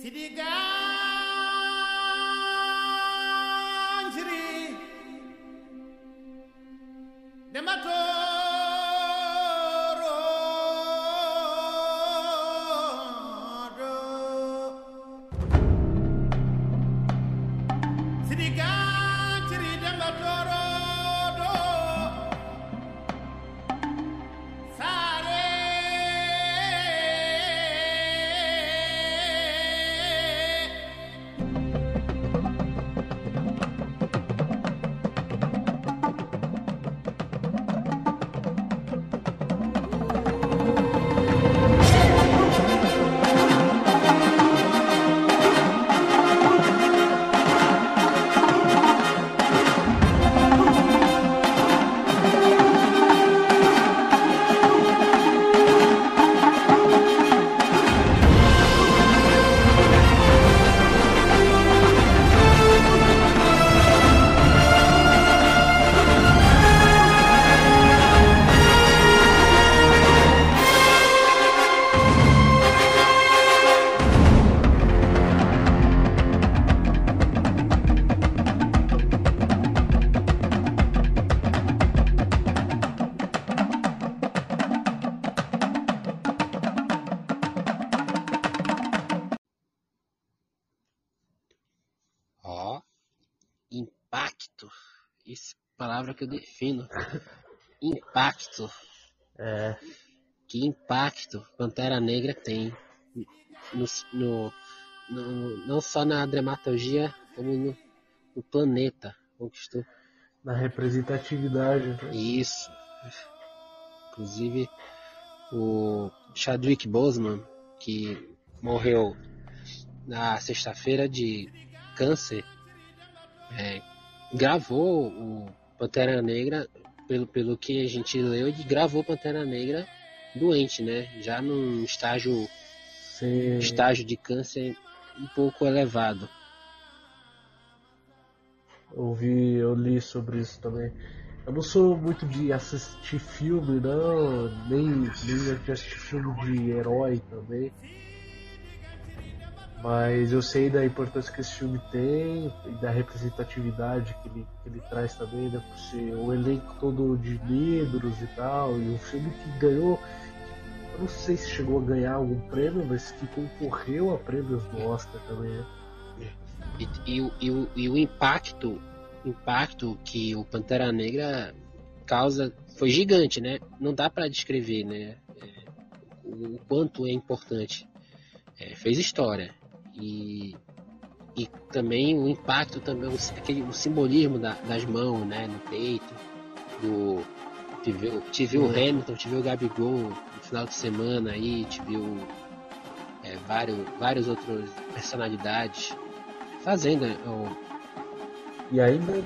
palavra impacto Pantera Negra tem no, no, no não só na dramaturgia, como no, no planeta. Conquistou. Na representatividade. Né? Isso. Inclusive, o Chadwick Boseman, que morreu na sexta-feira de câncer, é, gravou o Pantera Negra, pelo, pelo que a gente leu, ele gravou Pantera Negra doente, né? Já num estágio, Sim. estágio de câncer um pouco elevado. Ouvi, eu li sobre isso também. Eu não sou muito de assistir filme, não, nem, nem de assistir filme de herói também. Mas eu sei da importância que esse filme tem e da representatividade que ele, que ele traz também, né? Por ser o elenco todo de negros e tal. E um filme que ganhou, eu não sei se chegou a ganhar algum prêmio, mas que concorreu a prêmios do Oscar também, né? E, e, e, e o impacto, impacto que o Pantera Negra causa foi gigante, né? Não dá para descrever, né? É, o quanto é importante. É, fez história e, e também o impacto também aquele o simbolismo da, das mãos né no peito do tive, tive o Hamilton tive o Gabigol no final de semana aí tive o, é, vários várias outras personalidades fazendo é, o... e ainda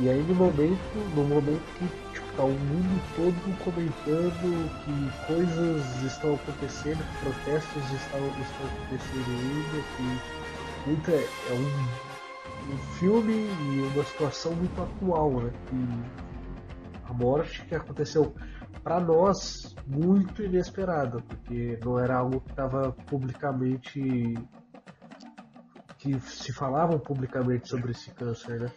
e aí no momento no momento que Tá o mundo todo comentando que coisas estão acontecendo, que protestos estão, estão acontecendo ainda, que muita, é um, um filme e uma situação muito atual, né? Que a morte que aconteceu para nós muito inesperada, porque não era algo que estava publicamente que se falavam publicamente sobre esse câncer, né?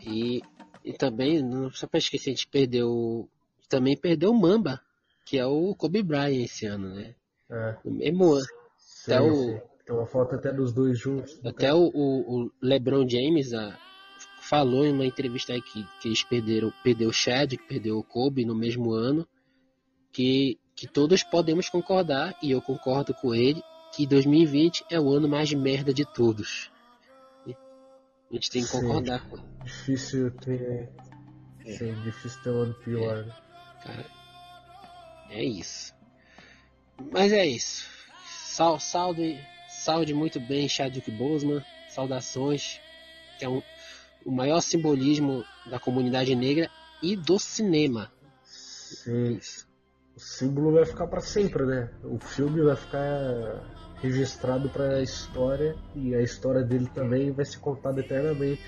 e, e também, não só para esquecer, a gente perdeu. Também perdeu o Mamba, que é o Kobe Bryant esse ano, né? É. O mesmo ano. Até o, Tem uma foto até dos dois juntos. Até o, o, o, LeBron James a, falou em uma entrevista aí que, que eles perderam, perdeu o Chad, que perdeu o Kobe no mesmo ano, que, que todos podemos concordar, e eu concordo com ele, que 2020 é o ano mais merda de todos. A gente tem que concordar. Difícil ter. É. Sim, difícil ter um ano pior. É. Cara, é isso. Mas é isso. Sal, salve, salve muito bem, Chadwick Boseman. Saudações. Que é um, o maior simbolismo da comunidade negra e do cinema. Sim. O símbolo vai ficar para sempre, né? O filme vai ficar registrado para a história e a história dele também vai ser contada eternamente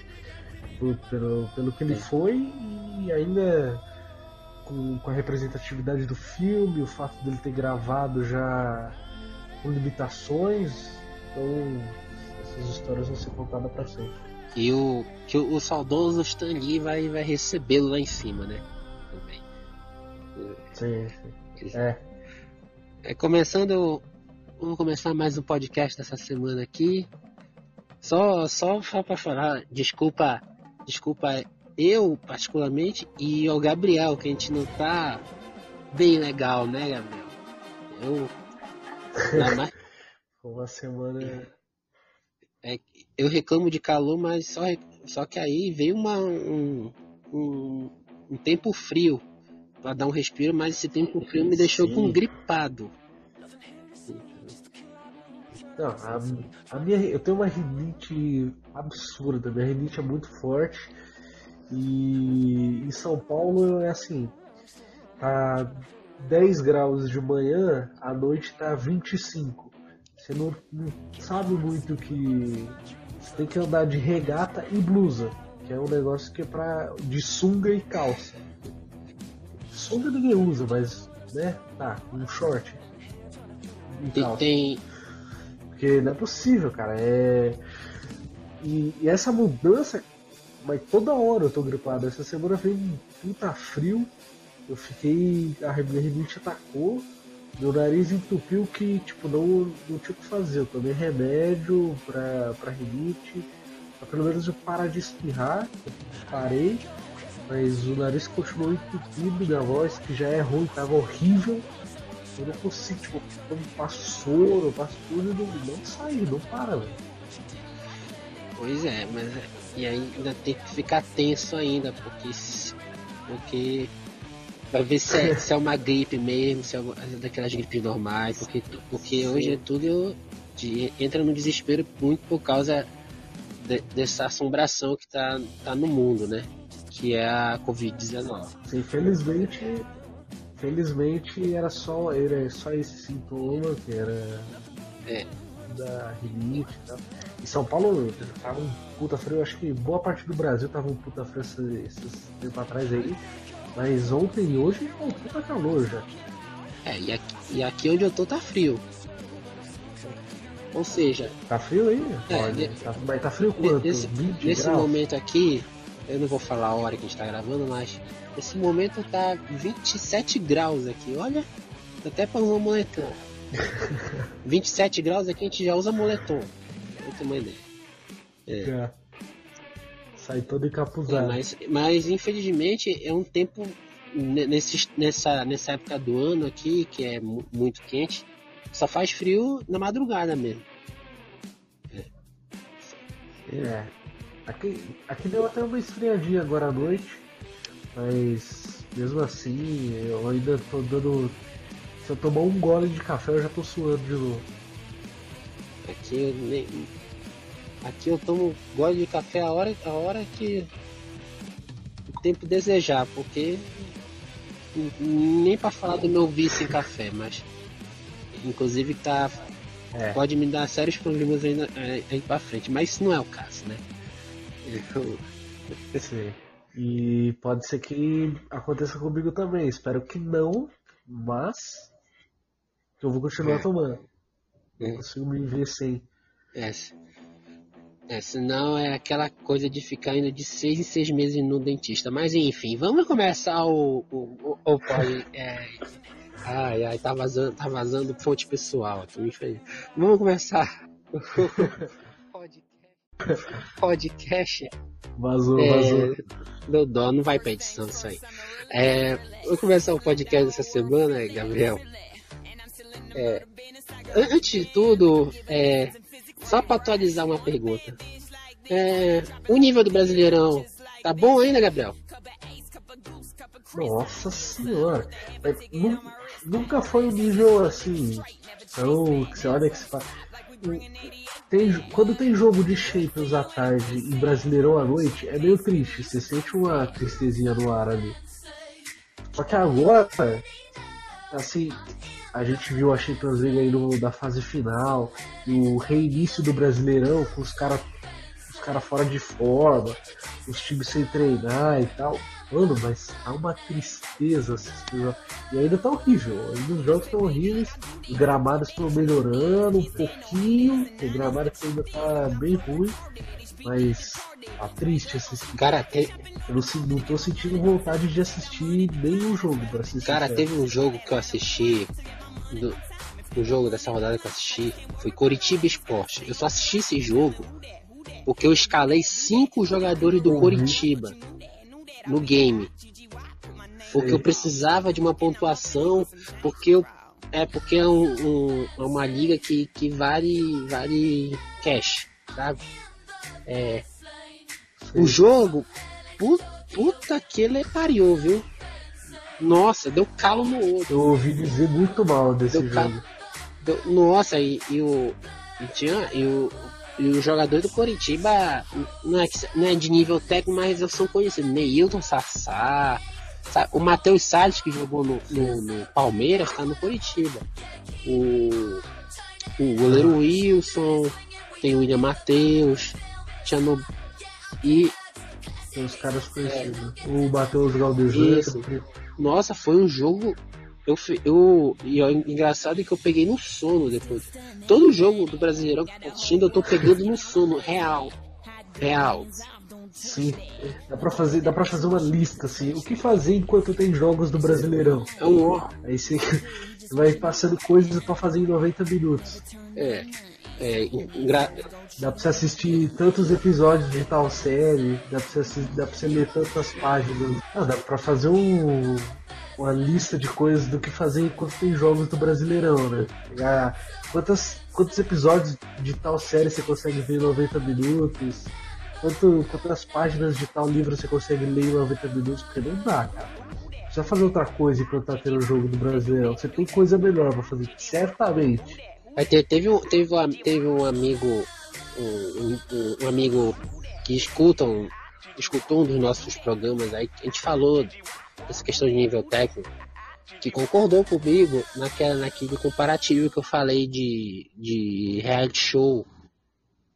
por, pelo, pelo que ele foi e ainda com, com, a representatividade do filme, o fato dele ter gravado já com limitações, então essas histórias vão ser contadas para sempre. E o, que o, o saudoso Stan Lee vai, vai recebê-lo lá em cima, né? Também. Sim, sim. É. é. Começando. Vamos começar mais um podcast dessa semana aqui. Só, só para falar, desculpa, desculpa eu particularmente e o Gabriel, que a gente não tá bem legal, né, Gabriel? Eu. Mais... Uma semana. É, eu reclamo de calor, mas só, só que aí veio uma, um, um, um tempo frio para dar um respiro, mas esse tempo frio me deixou Sim. com gripado. Não, a, a, minha, eu tenho uma rinite absurda, minha rinite é muito forte. E em São Paulo é assim, tá 10 graus de manhã, à noite tá 25. Você não, não sabe muito que você tem que andar de regata e blusa, que é um negócio que é pra, de sunga e calça. Sunga ninguém usa, mas, né, tá, um short. E calça. Tem, porque não é possível, cara. É... E, e, essa mudança, mas toda hora eu tô gripado. Essa semana veio um puta frio. Eu fiquei. A rinite atacou. Meu nariz entupiu que, tipo, não, não tinha o que fazer. Eu tomei remédio pra, pra rinite. Pra pelo menos eu parar de espirrar. Parei. Mas o nariz continuou entupido, minha voz, que já é ruim, tava horrível. Eu não consigo, tipo, eu passo soro, eu passo tudo e não, não sai, não para, velho. Pois é, mas e aí ainda tem que ficar tenso ainda, porque porque vai ver se é, se é uma gripe mesmo, se é daquelas gripes normais, porque, porque Sim. hoje é tudo de, entra no desespero muito por causa de, dessa assombração que tá, tá no mundo, né? Que é a Covid-19. Infelizmente, Felizmente era só, era só esse sintoma que era é. da rinite e tal. Em São Paulo tava um puta frio, acho que boa parte do Brasil tava um puta frio esses, esses tempo atrás aí. Mas ontem e hoje foi um puta calor já. É, e aqui, e aqui onde eu tô tá frio. Ou seja. Tá frio aí? É, Olha, tá, mas tá frio quanto? Nesse, nesse momento aqui, eu não vou falar a hora que a gente tá gravando, mas esse momento tá 27 graus aqui, olha. Até pra usar moletom. 27 graus aqui a gente já usa moletom. Ter uma ideia. É. é. Sai todo encapuzado. É, mas, mas infelizmente é um tempo nesse, nessa, nessa época do ano aqui, que é muito quente, só faz frio na madrugada mesmo. É. é. Aqui, aqui deu até uma esfriadinha agora à noite. Mas mesmo assim, eu ainda tô dando. Se eu tomar um gole de café, eu já tô suando de novo. Aqui eu nem. Aqui eu tomo gole de café a hora, a hora que o tempo desejar, porque nem para falar do meu vício em café, mas inclusive tá é. pode me dar sérios problemas ainda aí é, para frente, mas isso não é o caso, né? Eu... Sim. E pode ser que aconteça comigo também. Espero que não, mas eu vou continuar é. tomando. Não é. consigo me ver sem. É. é, senão é aquela coisa de ficar indo de seis em seis meses no dentista. Mas enfim, vamos começar o. o, o, o é, ai, ai, tá vazando, tá vazando fonte pessoal aqui, Vamos começar podcast. Vazou, é, vazou. Deu dó, não vai pra edição isso aí. É, vou começar o podcast dessa semana, Gabriel. É, antes de tudo, é, só para atualizar uma pergunta. É, o nível do Brasileirão tá bom ainda, Gabriel? Nossa senhora. É, nunca foi um nível assim. Então, que você olha que você fala tem, quando tem jogo de Champions à tarde e Brasileirão à noite, é meio triste. Você sente uma tristezinha no ar ali. Só que agora, assim, a gente viu a Champions League aí no, da fase final, o reinício do Brasileirão com os caras os cara fora de forma, os times sem treinar e tal. Mano, mas tá uma tristeza assistir. E ainda tá horrível. Ainda os jogos estão horríveis. Os gramados estão melhorando um pouquinho. O gramado ainda tá bem ruim. Mas tá triste assistir. Cara, te... eu não, não tô sentindo vontade de assistir nenhum jogo pra assistir. Cara, teve um jogo que eu assisti. Do... O jogo dessa rodada que eu assisti foi Coritiba Esporte. Eu só assisti esse jogo porque eu escalei cinco jogadores do uhum. Coritiba no game. Porque eu precisava de uma pontuação, porque eu, é porque é um, um, é uma liga que, que vale, vale cash, sabe? É, o jogo, puta, puta que ele pariu, viu? Nossa, deu calo no outro. Eu ouvi dizer muito mal desse deu jogo. Deu, nossa, e, e o. E tinha, e o, e os jogadores do Coritiba não é, não é de nível técnico, mas eles são conhecidos. Neilton Sassá, o Matheus Salles, que jogou no, no, no Palmeiras, está no Coritiba. O, o goleiro Wilson, tem o William Matheus, tinha no, e. Tem os caras conhecidos. É, o Matheus Galdesano. Nossa, foi um jogo eu, eu, e é engraçado é que eu peguei no sono depois. Todo jogo do Brasileirão que eu tô assistindo, eu tô pegando no sono, real. Real. Sim, dá pra, fazer, dá pra fazer uma lista assim. O que fazer enquanto tem jogos do Brasileirão? É um ó. Aí você vai passando coisas pra fazer em 90 minutos. É. É, gra... Dá pra você assistir tantos episódios de tal série, dá pra você, assistir, dá pra você ler tantas páginas. Ah, dá pra fazer um, uma lista de coisas do que fazer enquanto tem jogos do Brasileirão, né? Pegar quantas, quantos episódios de tal série você consegue ver em 90 minutos, quanto, quantas páginas de tal livro você consegue ler em 90 minutos, porque não dá, cara. Vai fazer outra coisa enquanto tá tendo o jogo do Brasileirão. Você tem coisa melhor pra fazer, certamente. teve, um, teve, um, teve um amigo. Um, um, um amigo que escuta um, escutou um dos nossos programas aí, a gente falou essa questão de nível técnico, que concordou comigo naquela, naquele comparativo que eu falei de, de reality show.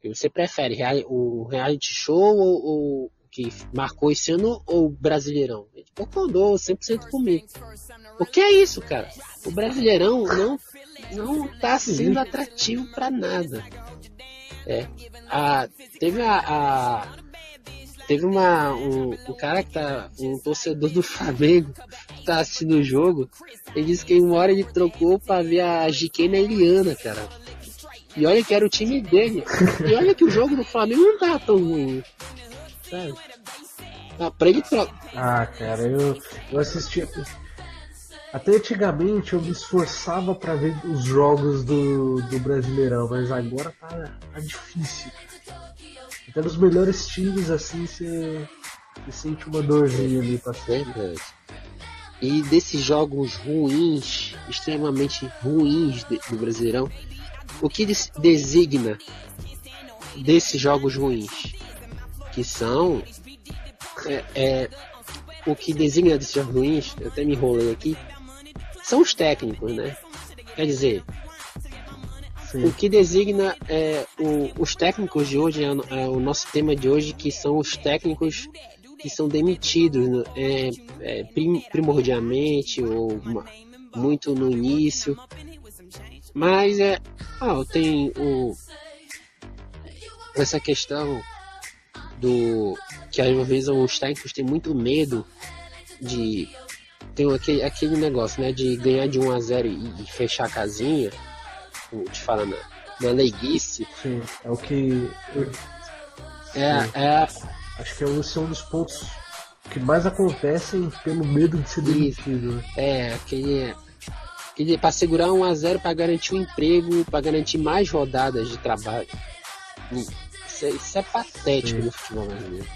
Você prefere o reality show ou, ou que marcou esse ano ou o Brasileirão? Ele concordou 100% comigo. O que é isso, cara? O Brasileirão não não tá sendo atrativo para nada. É. A, teve a, a Teve uma, um, um cara que tá, um torcedor do Flamengo, que tá assistindo o jogo, ele disse que uma hora ele trocou pra ver a GK na Eliana, cara. E olha que era o time dele. E olha que o jogo do Flamengo não tava tão ruim. Sabe? Ah, pra ele trocar. Ah, cara, eu, eu assisti. Até antigamente eu me esforçava para ver os jogos do, do Brasileirão, mas agora tá, tá difícil. Até nos melhores times, assim, você, sente uma dorzinha ali pra sempre. E desses jogos ruins, extremamente ruins do Brasileirão, o que designa desses jogos ruins? Que são. É, é, o que designa desses jogos ruins, eu até me enrolei aqui, são os técnicos, né? Quer dizer, Sim. O que designa é, o, os técnicos de hoje, é, é, o nosso tema de hoje, que são os técnicos que são demitidos né? é, é, prim, primordialmente ou uma, muito no início. Mas é. Ah, tem o, essa questão do. que às vezes os técnicos têm muito medo de. Tem aquele, aquele negócio, né? De ganhar de 1 a 0 e, e fechar a casinha te fala na, na leiguice. Sim, é o que. É, é. Acho que esse é um dos pontos que mais acontecem pelo medo de ser demitido. Né? É, aquele. aquele para segurar 1x0 para garantir um emprego, para garantir mais rodadas de trabalho. Isso é, isso é patético Sim. no futebol brasileiro.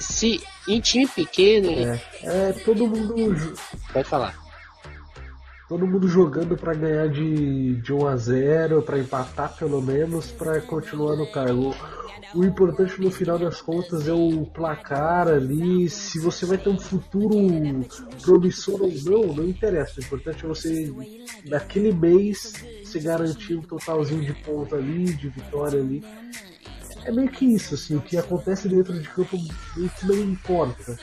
Se em time pequeno. É, é todo mundo. Pode falar todo mundo jogando para ganhar de, de 1 a 0 para empatar pelo menos, para continuar no cargo. O importante no final das contas é o placar ali. Se você vai ter um futuro promissor ou não, não interessa. O importante é você, naquele mês, se garantir um totalzinho de ponto ali, de vitória ali. É meio que isso, assim, o que acontece dentro de campo meio que não importa.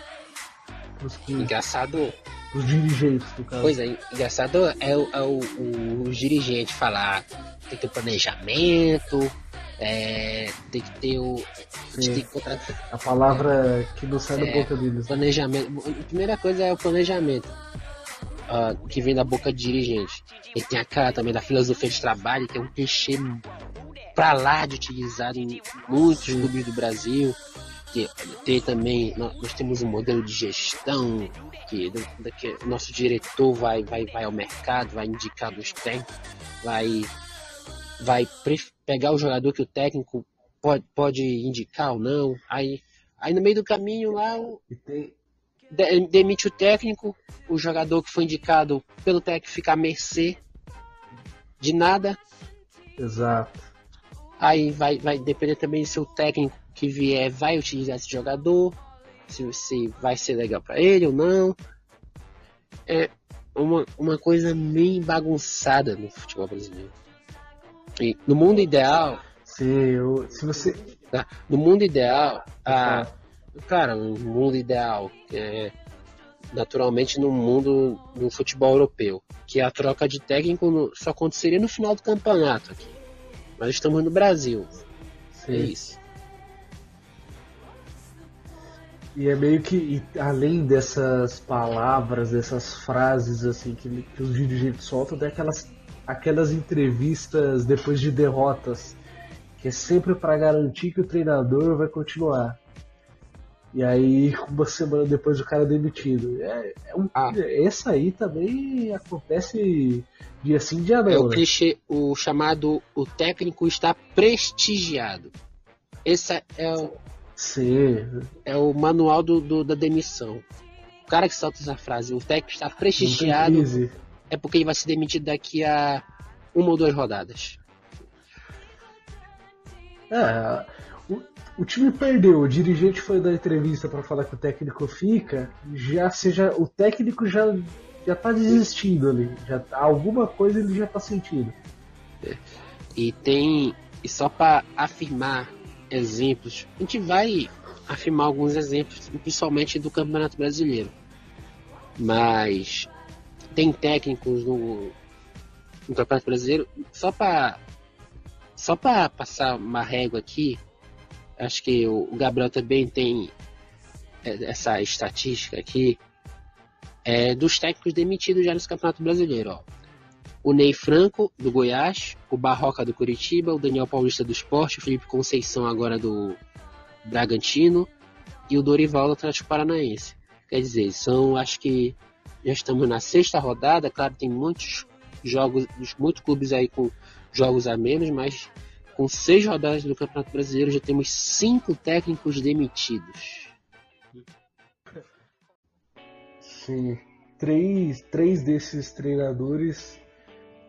Pros que, Engraçado, pros dirigentes, no caso. Pois é, engraçado é, o, é o, o, o dirigente falar tem que ter planejamento, é, tem que ter o. a gente Sim. tem que contratar A palavra que não sai da É. boca deles. planejamento. A primeira coisa é o planejamento. ah, que vem da boca de dirigente. E tem a cara também da filosofia de trabalho, que é um clichê pra lá de utilizado em muitos clubes do Brasil. Que tem também, nó- nós temos um modelo de gestão, que, nosso diretor vai, vai, vai ao mercado, vai indicar dos técnicos, vai, vai pegar o jogador que o técnico pode, pode indicar ou não. Aí, aí no meio do caminho lá, demite o técnico, o jogador que foi indicado pelo técnico fica à mercê de nada. exato. Aí vai, vai depender também se o técnico que vier vai utilizar esse jogador, se, se vai ser legal pra ele ou não. É uma, uma coisa meio bagunçada no futebol brasileiro. E no mundo ideal, Se, eu, se você. tá? no mundo ideal, a, Cara, no mundo ideal, é, naturalmente no mundo do futebol europeu, que a troca de técnico no- só aconteceria no final do campeonato aqui. Nós estamos no Brasil, é sim. isso. E é meio que, além dessas palavras, dessas frases assim que, que os dirigentes soltam, tem aquelas, aquelas entrevistas depois de derrotas, que é sempre para garantir que o treinador vai continuar. E aí, uma semana depois, o cara é demitido. É, é um, Ah. Essa aí também acontece dia sim, dia É não. o né? clichê, o chamado o técnico está prestigiado. Esse é o, Sim, é o manual do, do- da demissão. O cara que solta essa frase, o técnico está prestigiado, é porque ele vai ser demitido daqui a uma ou duas rodadas. É, o, o time perdeu, o dirigente foi dar entrevista para falar que o técnico fica, já seja o técnico já já tá desistindo ali, já alguma coisa ele já tá sentindo. E tem. E só para afirmar exemplos, a gente vai afirmar alguns exemplos, principalmente do Campeonato Brasileiro. Mas tem técnicos no, no Campeonato Brasileiro, só para só para passar uma régua aqui, acho que o, Gabriel também tem é, essa estatística aqui, é, dos técnicos demitidos já no Campeonato Brasileiro. Ó o Ney Franco, do Goiás, o Barroca do Curitiba, o Daniel Paulista do Esporte, o Felipe Conceição agora do Bragantino e o Dorival do Atlético Paranaense. Quer dizer, são, acho que já estamos na sexta rodada, claro, tem muitos jogos, muitos clubes aí com jogos a menos, mas com seis rodadas do Campeonato Brasileiro já temos cinco técnicos demitidos. Sim, três, três desses treinadores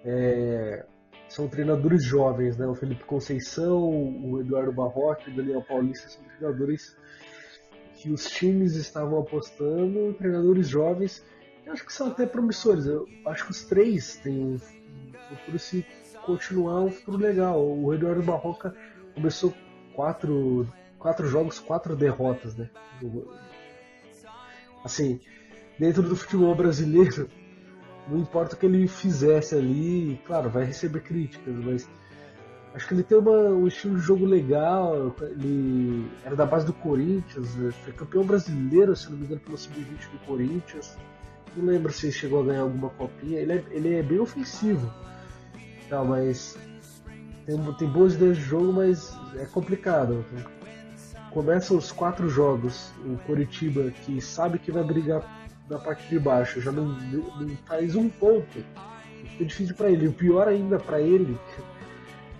é, são treinadores jovens, né? O Felipe Conceição, o Eduardo Barroca o Daniel Paulista são treinadores que os times estavam apostando, treinadores jovens, eu acho que são até promissores. Eu acho que os três têm um futuro se continuar um futuro legal. O Eduardo Barroca começou quatro, quatro jogos, quatro derrotas, né? Assim, dentro do futebol brasileiro, não importa o que ele fizesse ali, claro, vai receber críticas, mas acho que ele tem uma, um estilo de jogo legal. Ele era da base do Corinthians, né? foi campeão brasileiro, se não me engano, pelo sub-20 do Corinthians. Não lembro se chegou a ganhar alguma copinha. Ele é, ele é bem ofensivo, tá, mas tem, tem boas ideias de jogo, mas é complicado. Começa os quatro jogos, o Coritiba, que sabe que vai brigar na parte de baixo, já não, não faz um ponto. Fica difícil para ele. O pior ainda para ele,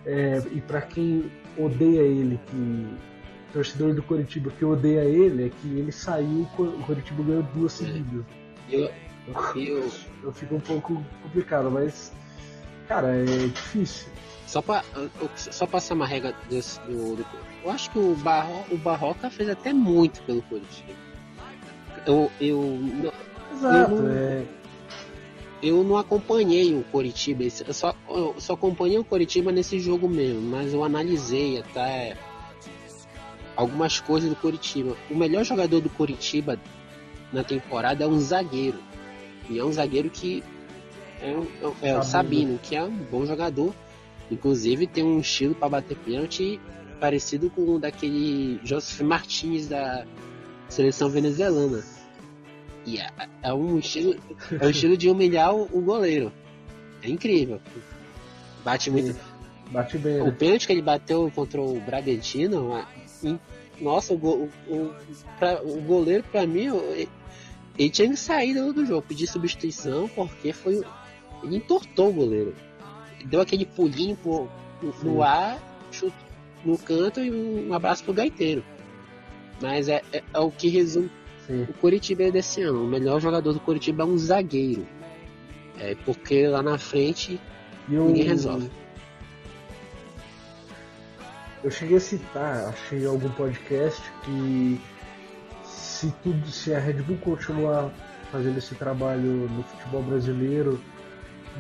é, e para quem odeia ele, que torcedor do Coritiba que odeia ele, é que ele saiu, o Coritiba ganhou duas seguidas. Eu, eu, Eu fico um pouco complicado, mas cara, é difícil. Só pra, só passar uma regra desse, do, do- Eu acho que o, Barro, o Barroca fez até muito pelo Curitiba. Eu, eu, não- Exato, Eu- é, eu não acompanhei o Coritiba, eu só, eu só acompanhei o Coritiba nesse jogo mesmo, mas eu analisei até algumas coisas do Coritiba. O melhor jogador do Coritiba na temporada é um zagueiro. E é um zagueiro que é, um, é, é o Sabino, que é um bom jogador. Inclusive tem um estilo para bater pênalti parecido com o daquele Joseph Martins da seleção venezuelana. E é, é um estilo, é um estilo de humilhar o, o goleiro. É incrível. Bate muito. Bate bem. O né? pênalti que ele bateu contra o Bragantino, nossa, o, o, o, pra, o goleiro, para mim, ele tinha que sair do jogo, pedir substituição, porque foi. Ele entortou o goleiro. Deu aquele pulinho pro, no, no ar, chute no canto e um abraço pro gaiteiro. Mas é, é, é o que resume. Sim. O Curitiba é desse ano. O melhor jogador do Curitiba é um zagueiro. É porque lá na frente eu... ninguém resolve. Eu cheguei a citar, achei algum podcast que se tudo, se a Red Bull continuar fazendo esse trabalho no futebol brasileiro,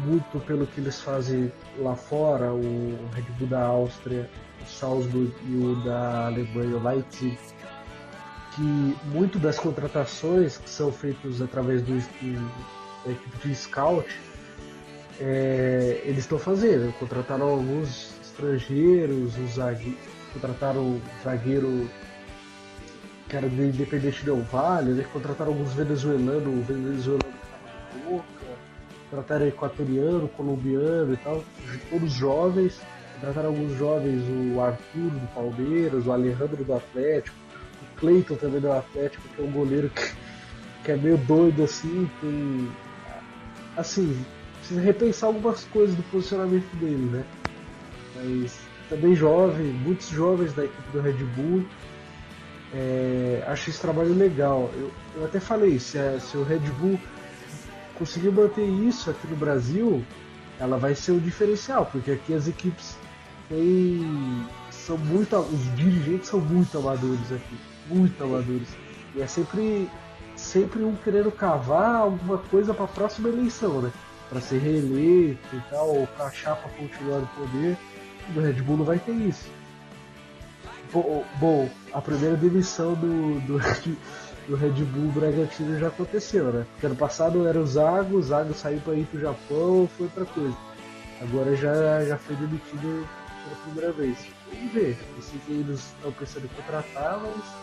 muito pelo que eles fazem lá fora, o Red Bull da Áustria, o Salzburg e o da Alemanha, o Leipzig, que muito das contratações que são feitas através do, do da equipe de scout, é, eles estão fazendo. Contrataram alguns estrangeiros, um zagueiro, contrataram um zagueiro que era de Independente Del Vale, né? contrataram alguns venezuelanos, o venezuelano que estava boca, contrataram equatoriano, colombiano e tal, todos jovens, contrataram alguns jovens, o Arthur do Palmeiras, o Alejandro do Atlético, o Cleiton também do Atlético, que é um goleiro que, que é meio doido assim, tem. Assim, precisa repensar algumas coisas do posicionamento dele, né? Mas também jovem, muitos jovens da equipe do Red Bull. É, acho esse trabalho legal. Eu, eu até falei, se, a, se o Red Bull conseguir manter isso aqui no Brasil, ela vai ser o diferencial, porque aqui as equipes têm, são muito. Os dirigentes são muito amadores aqui. Muito amadores. E é sempre, sempre um querendo cavar alguma coisa para a próxima eleição, né? Para ser reeleito e tal, ou para a chapa continuar no poder do Red Bull não vai ter isso. Bom, a primeira demissão do, do, do Red Bull Bragantino já aconteceu, né? Porque ano passado era o Zago, o Zago saiu para ir pro Japão, foi outra coisa. Agora já, já foi demitido pela primeira vez. Vamos ver. Eu sei que eles estão pensando em contratar, mas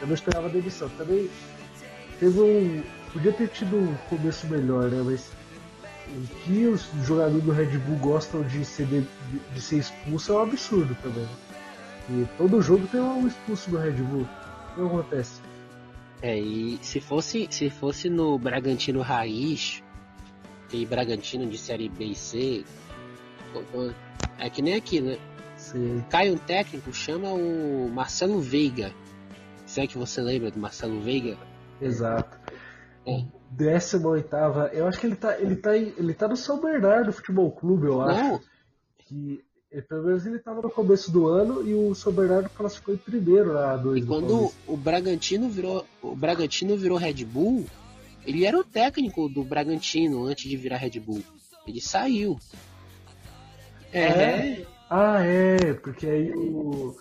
eu não esperava a demissão. Também teve um. Podia ter tido um começo melhor, né? Mas o que os jogadores do Red Bull gostam de ser, de, de ser expulso é um absurdo também. E todo jogo tem um expulso do Red Bull. O que acontece? É, e se fosse, se fosse no Bragantino Raiz, e Bragantino de série B e C, é que nem aqui, né? Sim. Cai um técnico, chama o Marcelo Veiga. Se é que você lembra do Marcelo Veiga? Exato. É. 18 eu acho que ele tá, ele tá, ele tá no São Bernardo Futebol Clube, eu acho. Não. Que pelo menos ele estava no começo do ano e o São Bernardo classificou em primeiro lá dois. E quando o Bragantino virou, o Bragantino virou Red Bull, ele era o técnico do Bragantino antes de virar Red Bull. Ele saiu. É. é. Ah, é, porque aí o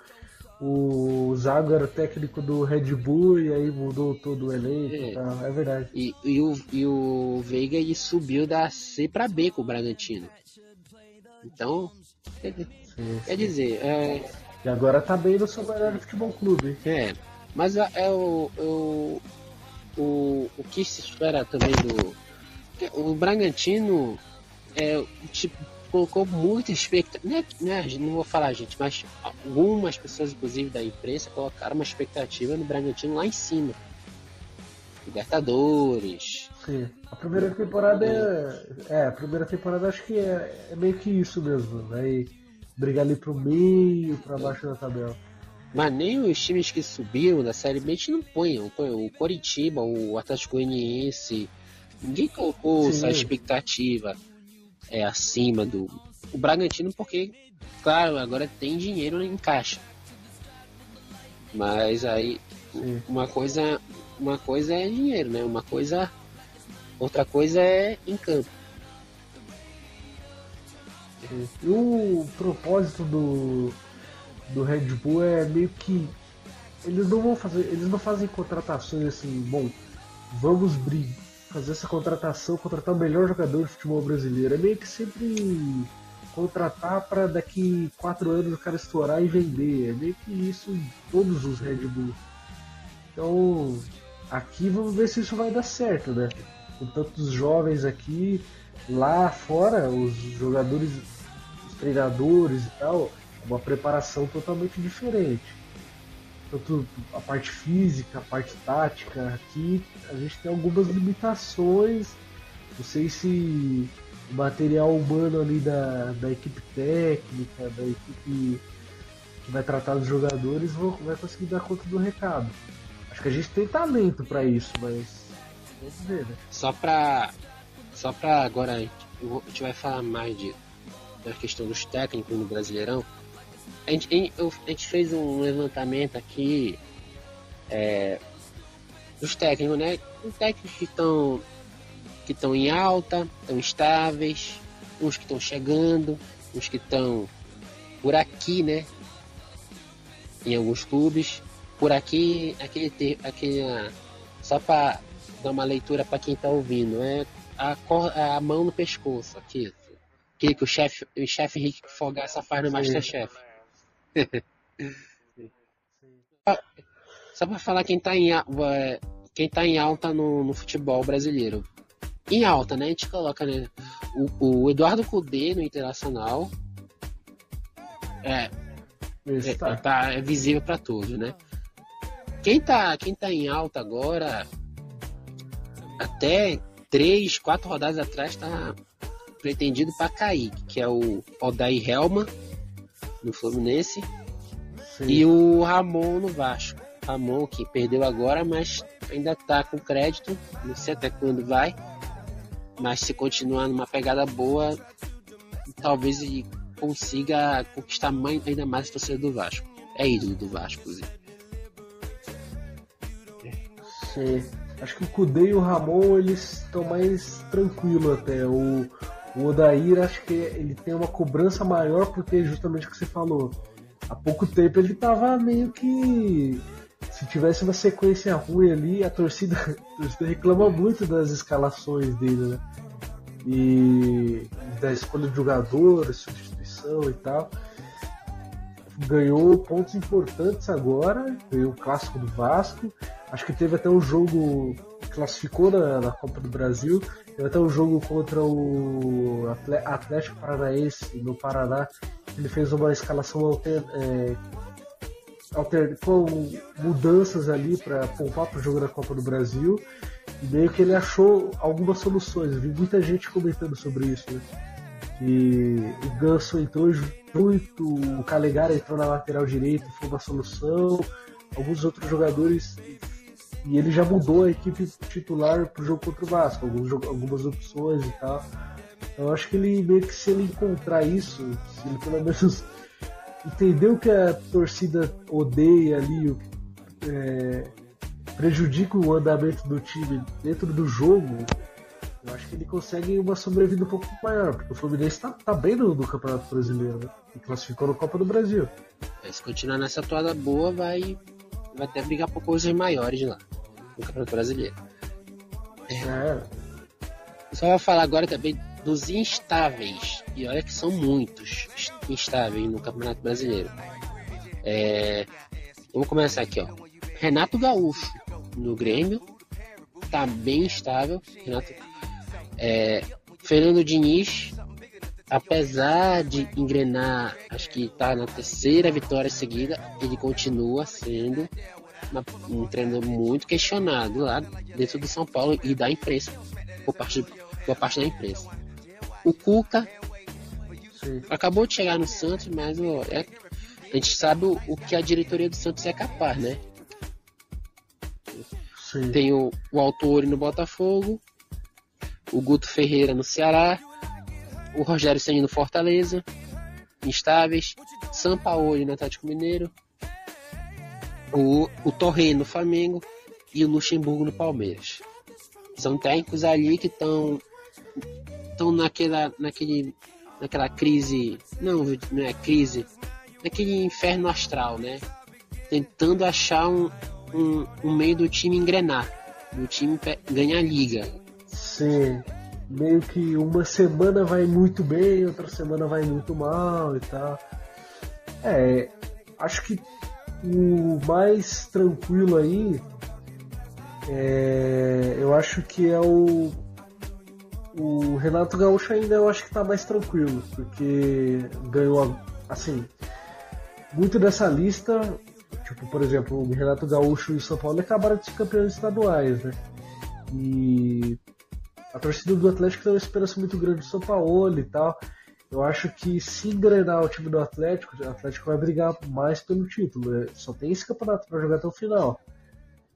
o Zago era técnico do Red Bull e aí mudou todo o elenco. É, tá? é verdade. E, e, o, e o Veiga ele subiu da C para B com o Bragantino. Então, quer, sim, quer dizer. É... E agora tá bem no Soberano Futebol Clube. É, mas é, é o, o, o, o que se espera também do. O Bragantino é tipo colocou muita expectativa. Né, né, não vou falar, gente, mas algumas pessoas, inclusive da imprensa, colocaram uma expectativa no Bragantino lá em cima. Libertadores. Sim. A primeira temporada é. É, a primeira temporada acho que é, é meio que isso mesmo. Vai brigar ali pro meio, pra baixo da tabela. Mas nem os times que subiram da Série B não põem. O Coritiba, o Atlético Goianiense. Ninguém colocou Sim. essa expectativa é acima do o Bragantino porque claro agora tem dinheiro em caixa. Mas aí Sim. uma coisa uma coisa é dinheiro né? Uma coisa outra coisa é em campo. E o propósito do do Red Bull é meio que eles não vão fazer eles não fazem contratações assim bom vamos fazer essa contratação, contratar o melhor jogador de futebol brasileiro. É meio que sempre contratar para daqui quatro anos o cara estourar e vender. É meio que isso em todos os Red Bull. Então, aqui vamos ver se isso vai dar certo, né? Com tantos jovens aqui, lá fora, os jogadores, os treinadores e tal, uma preparação totalmente diferente. Tanto a parte física, a parte tática, aqui a gente tem algumas limitações. Não sei se o material humano ali da, da equipe técnica, da equipe que vai tratar dos jogadores, vai conseguir dar conta do recado. Acho que a gente tem talento para isso, mas vamos ver, né? Só pra. Só pra agora a gente vai falar mais de, da questão dos técnicos no Brasileirão. A gente, a gente fez um levantamento aqui é, dos técnicos, né? Os técnicos que estão que estão em alta, estão estáveis, uns que estão chegando, uns que estão por aqui, né? Em alguns clubes. Por aqui, aquele, aquele só para dar uma leitura para quem está ouvindo, é a, a mão no pescoço, aqui. Que o chefe o chefe Henrique Fogaça faz no Masterchef. Só para falar quem está em, quem tá em alta no, no, futebol brasileiro. Em alta, né? A gente coloca né, o, o Eduardo Cudê no Internacional. É, é, tá, é visível para todos, né? Quem tá, quem tá em alta agora, até três, quatro rodadas atrás, tá pretendido para cair, que é o Odair Helma no Fluminense Sim. e o Ramon no Vasco. Ramon que perdeu agora, mas ainda tá com crédito, não sei até quando vai, mas se continuar numa pegada boa, talvez ele consiga conquistar ainda mais a torcida do Vasco. É ídolo do Vasco, inclusive. Sim. Acho que o Kudê e o Ramon eles estão mais tranquilos até. O, o Odair acho que ele tem uma cobrança maior porque justamente o que você falou. Há pouco tempo ele tava meio que. Se tivesse uma sequência ruim ali, a torcida, a torcida reclama muito das escalações dele, né? E da escolha de jogadores, substituição e tal ganhou pontos importantes agora, ganhou o clássico do Vasco. Acho que teve até um jogo classificou na, na Copa do Brasil. Teve até um jogo contra o Atlético Paranaense no Paraná. Ele fez uma escalação alter, é, alter, com mudanças ali para poupar para o jogo da Copa do Brasil. E meio que ele achou algumas soluções. Eu vi muita gente comentando sobre isso. Né? E o Ganso entrou muito, o Calegari entrou na lateral direita, foi uma solução. Alguns outros jogadores e ele já mudou a equipe titular pro jogo contra o Vasco, algumas opções e tal. Eu acho que ele meio que se ele encontrar isso, se ele pelo menos entender o que a torcida odeia ali, é, prejudica o andamento do time dentro do jogo, eu acho que ele consegue uma sobrevida um pouco maior, porque o Fluminense tá, tá bem no, no, Campeonato Brasileiro, né? E classificou na Copa do Brasil. É, se continuar nessa toada boa, vai, vai até brigar por coisas maiores lá no Campeonato Brasileiro. É. Só vou falar agora também dos instáveis. E olha que são muitos instáveis no Campeonato Brasileiro. É, vamos começar aqui, ó. Renato Gaúcho no Grêmio. Tá bem estável. Renato, é, Fernando Diniz, apesar de engrenar, acho que tá na terceira vitória seguida, ele continua sendo uma, um treinador muito questionado lá dentro do São Paulo e da imprensa, por parte, por parte da imprensa. O Cuca Sim. acabou de chegar no Santos, mas ó, é, a gente sabe o, o, que a diretoria do Santos é capaz, né? Sim. Tem o, o Autori no Botafogo, o Guto Ferreira no Ceará, o Rogério Senna no Fortaleza, instáveis, Sampaoli no Atlético Mineiro, o, o Torre no Flamengo e o Luxemburgo no Palmeiras. São técnicos ali que estão estão naquela naquele naquela crise, não, não é crise, naquele inferno astral, né? Tentando achar um, um, um meio do time engrenar. do time ganhar liga. Sim. Meio que uma semana vai muito bem, outra semana vai muito mal e tal. É, acho que o mais tranquilo aí, é, eu acho que é o o Renato Gaúcho ainda eu acho que tá mais tranquilo, porque ganhou, assim, muito dessa lista, tipo, por exemplo, o Renato Gaúcho e o São Paulo acabaram de ser campeões estaduais, né? E a torcida do Atlético tem uma esperança muito grande do São Paulo e tal. Eu acho que se engrenar o time do Atlético, o Atlético vai brigar mais pelo título. Né? Só tem esse campeonato para jogar até o final.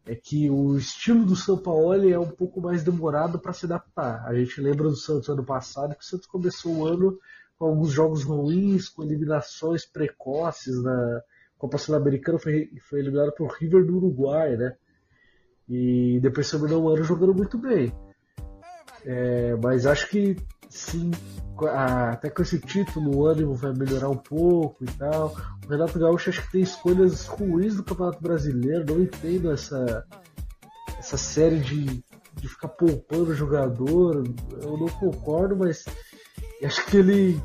É que o estilo do São Paulo é um pouco mais demorado para se adaptar. A gente lembra do Santos ano passado que o Santos começou o ano com alguns jogos ruins, com eliminações precoces na Copa Sul-Americana, foi, foi eliminado por River do Uruguai, né? E depois terminou o ano jogando muito bem. É, mas acho que sim, até com esse título o ânimo vai melhorar um pouco e tal. O Renato Gaúcho acho que tem escolhas ruins do Campeonato Brasileiro, não entendo essa, essa série de, de ficar poupando o jogador. Eu não concordo, mas acho que ele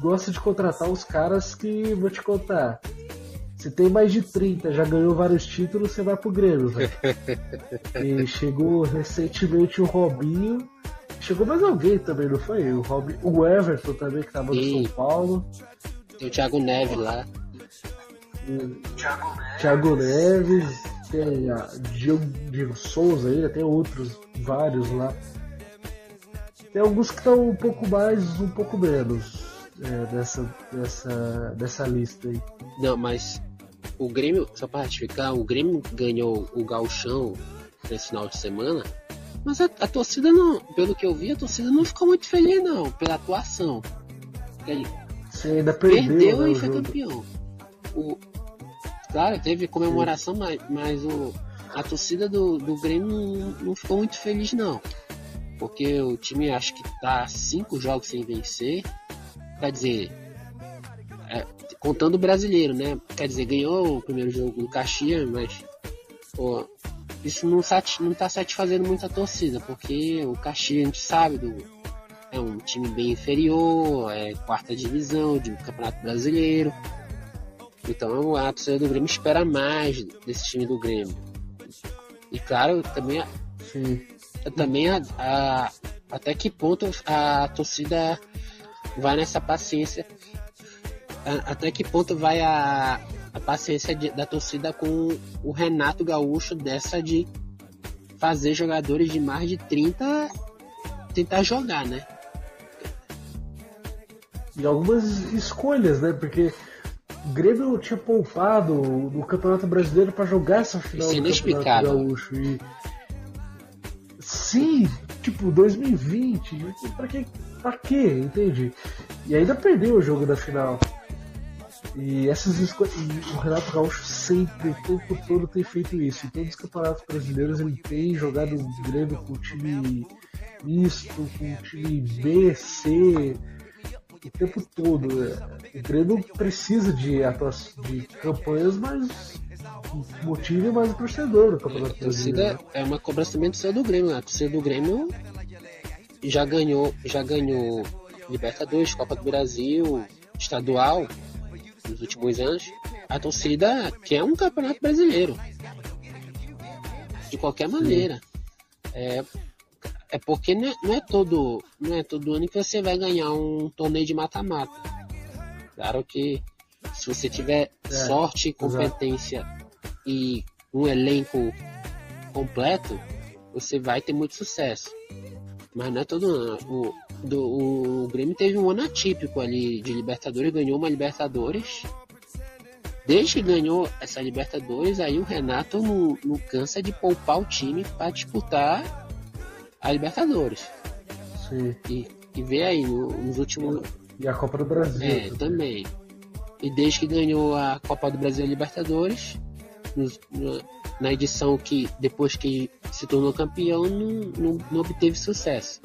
gosta de contratar os caras que vou te contar. Você tem mais de 30, já ganhou vários títulos, você vai pro Grêmio, velho. e chegou recentemente o Robinho Chegou mais alguém também, não foi? O, Robin, o Everton também, que tava no São Paulo. Tem o Thiago Neves lá. Thiago Neves, tem a Diego, Diego Souza ainda, tem outros, vários lá. Tem alguns que estão um pouco mais, um pouco menos é, dessa, dessa, dessa lista aí. Não, mas o Grêmio, só para ratificar, o Grêmio ganhou o Galchão nesse final de semana mas a, a, torcida não, pelo que eu vi, a torcida não ficou muito feliz não, pela atuação. Ele Você ainda perdeu, perdeu né, e foi jogo. campeão. O, claro, teve comemoração, mas, mas o, a torcida do, do Grêmio não, não ficou muito feliz não. Porque o time acho que tá cinco jogos sem vencer. Quer dizer, é, contando o brasileiro, né? Quer dizer, ganhou o primeiro jogo do Caxias, mas pô, isso não, sati não tá satisfazendo muito a torcida, porque o Caxias a gente sabe do, é um time bem inferior, é quarta divisão de Campeonato Brasileiro. Então a torcida do Grêmio espera mais desse time do Grêmio. E claro, também, Sim. também a, a, até que ponto a torcida vai nessa paciência, a, até que ponto vai a, a paciência de, da torcida com o Renato Gaúcho dessa de fazer jogadores de mais de 30 tentar jogar, né? E algumas escolhas, né? Porque o Grêmio tinha poupado no Campeonato Brasileiro para jogar essa final Isso é do Campeonato Gaúcho. E... Sim, tipo, 2020. Pra que? Pra quê? Entende? E ainda perdeu o jogo da final. E essas escolhas. O Renato Gaúcho sempre, o tempo todo, tem feito isso. Em todos os campeonatos brasileiros ele tem jogado o Grêmio com time misto, com time B, C, o tempo todo. O Grêmio precisa de, de campanhas mais motive mais o torcedor do campeonato a torcida é uma cobrança também do do Grêmio. Né? A torcida do Grêmio já ganhou, já ganhou Libertadores, Copa do Brasil, estadual nos últimos anos, a torcida quer um campeonato brasileiro. De qualquer maneira. É, é porque não é, não é, todo não é todo ano que você vai ganhar um torneio de mata-mata. Claro que se você tiver é, sorte, competência exato. e um elenco completo, você vai ter muito sucesso. Mas não é todo ano. O, do, o Grêmio teve um ano atípico ali de Libertadores, ganhou uma Libertadores. Desde que ganhou essa Libertadores, aí o Renato não, não cansa de poupar o time para disputar a Libertadores. Sim. E, e vê aí no, nos últimos. E a Copa do Brasil. É, também. E desde que ganhou a Copa do Brasil e a Libertadores, nos, no, na edição que depois que se tornou campeão, não, não, não obteve sucesso.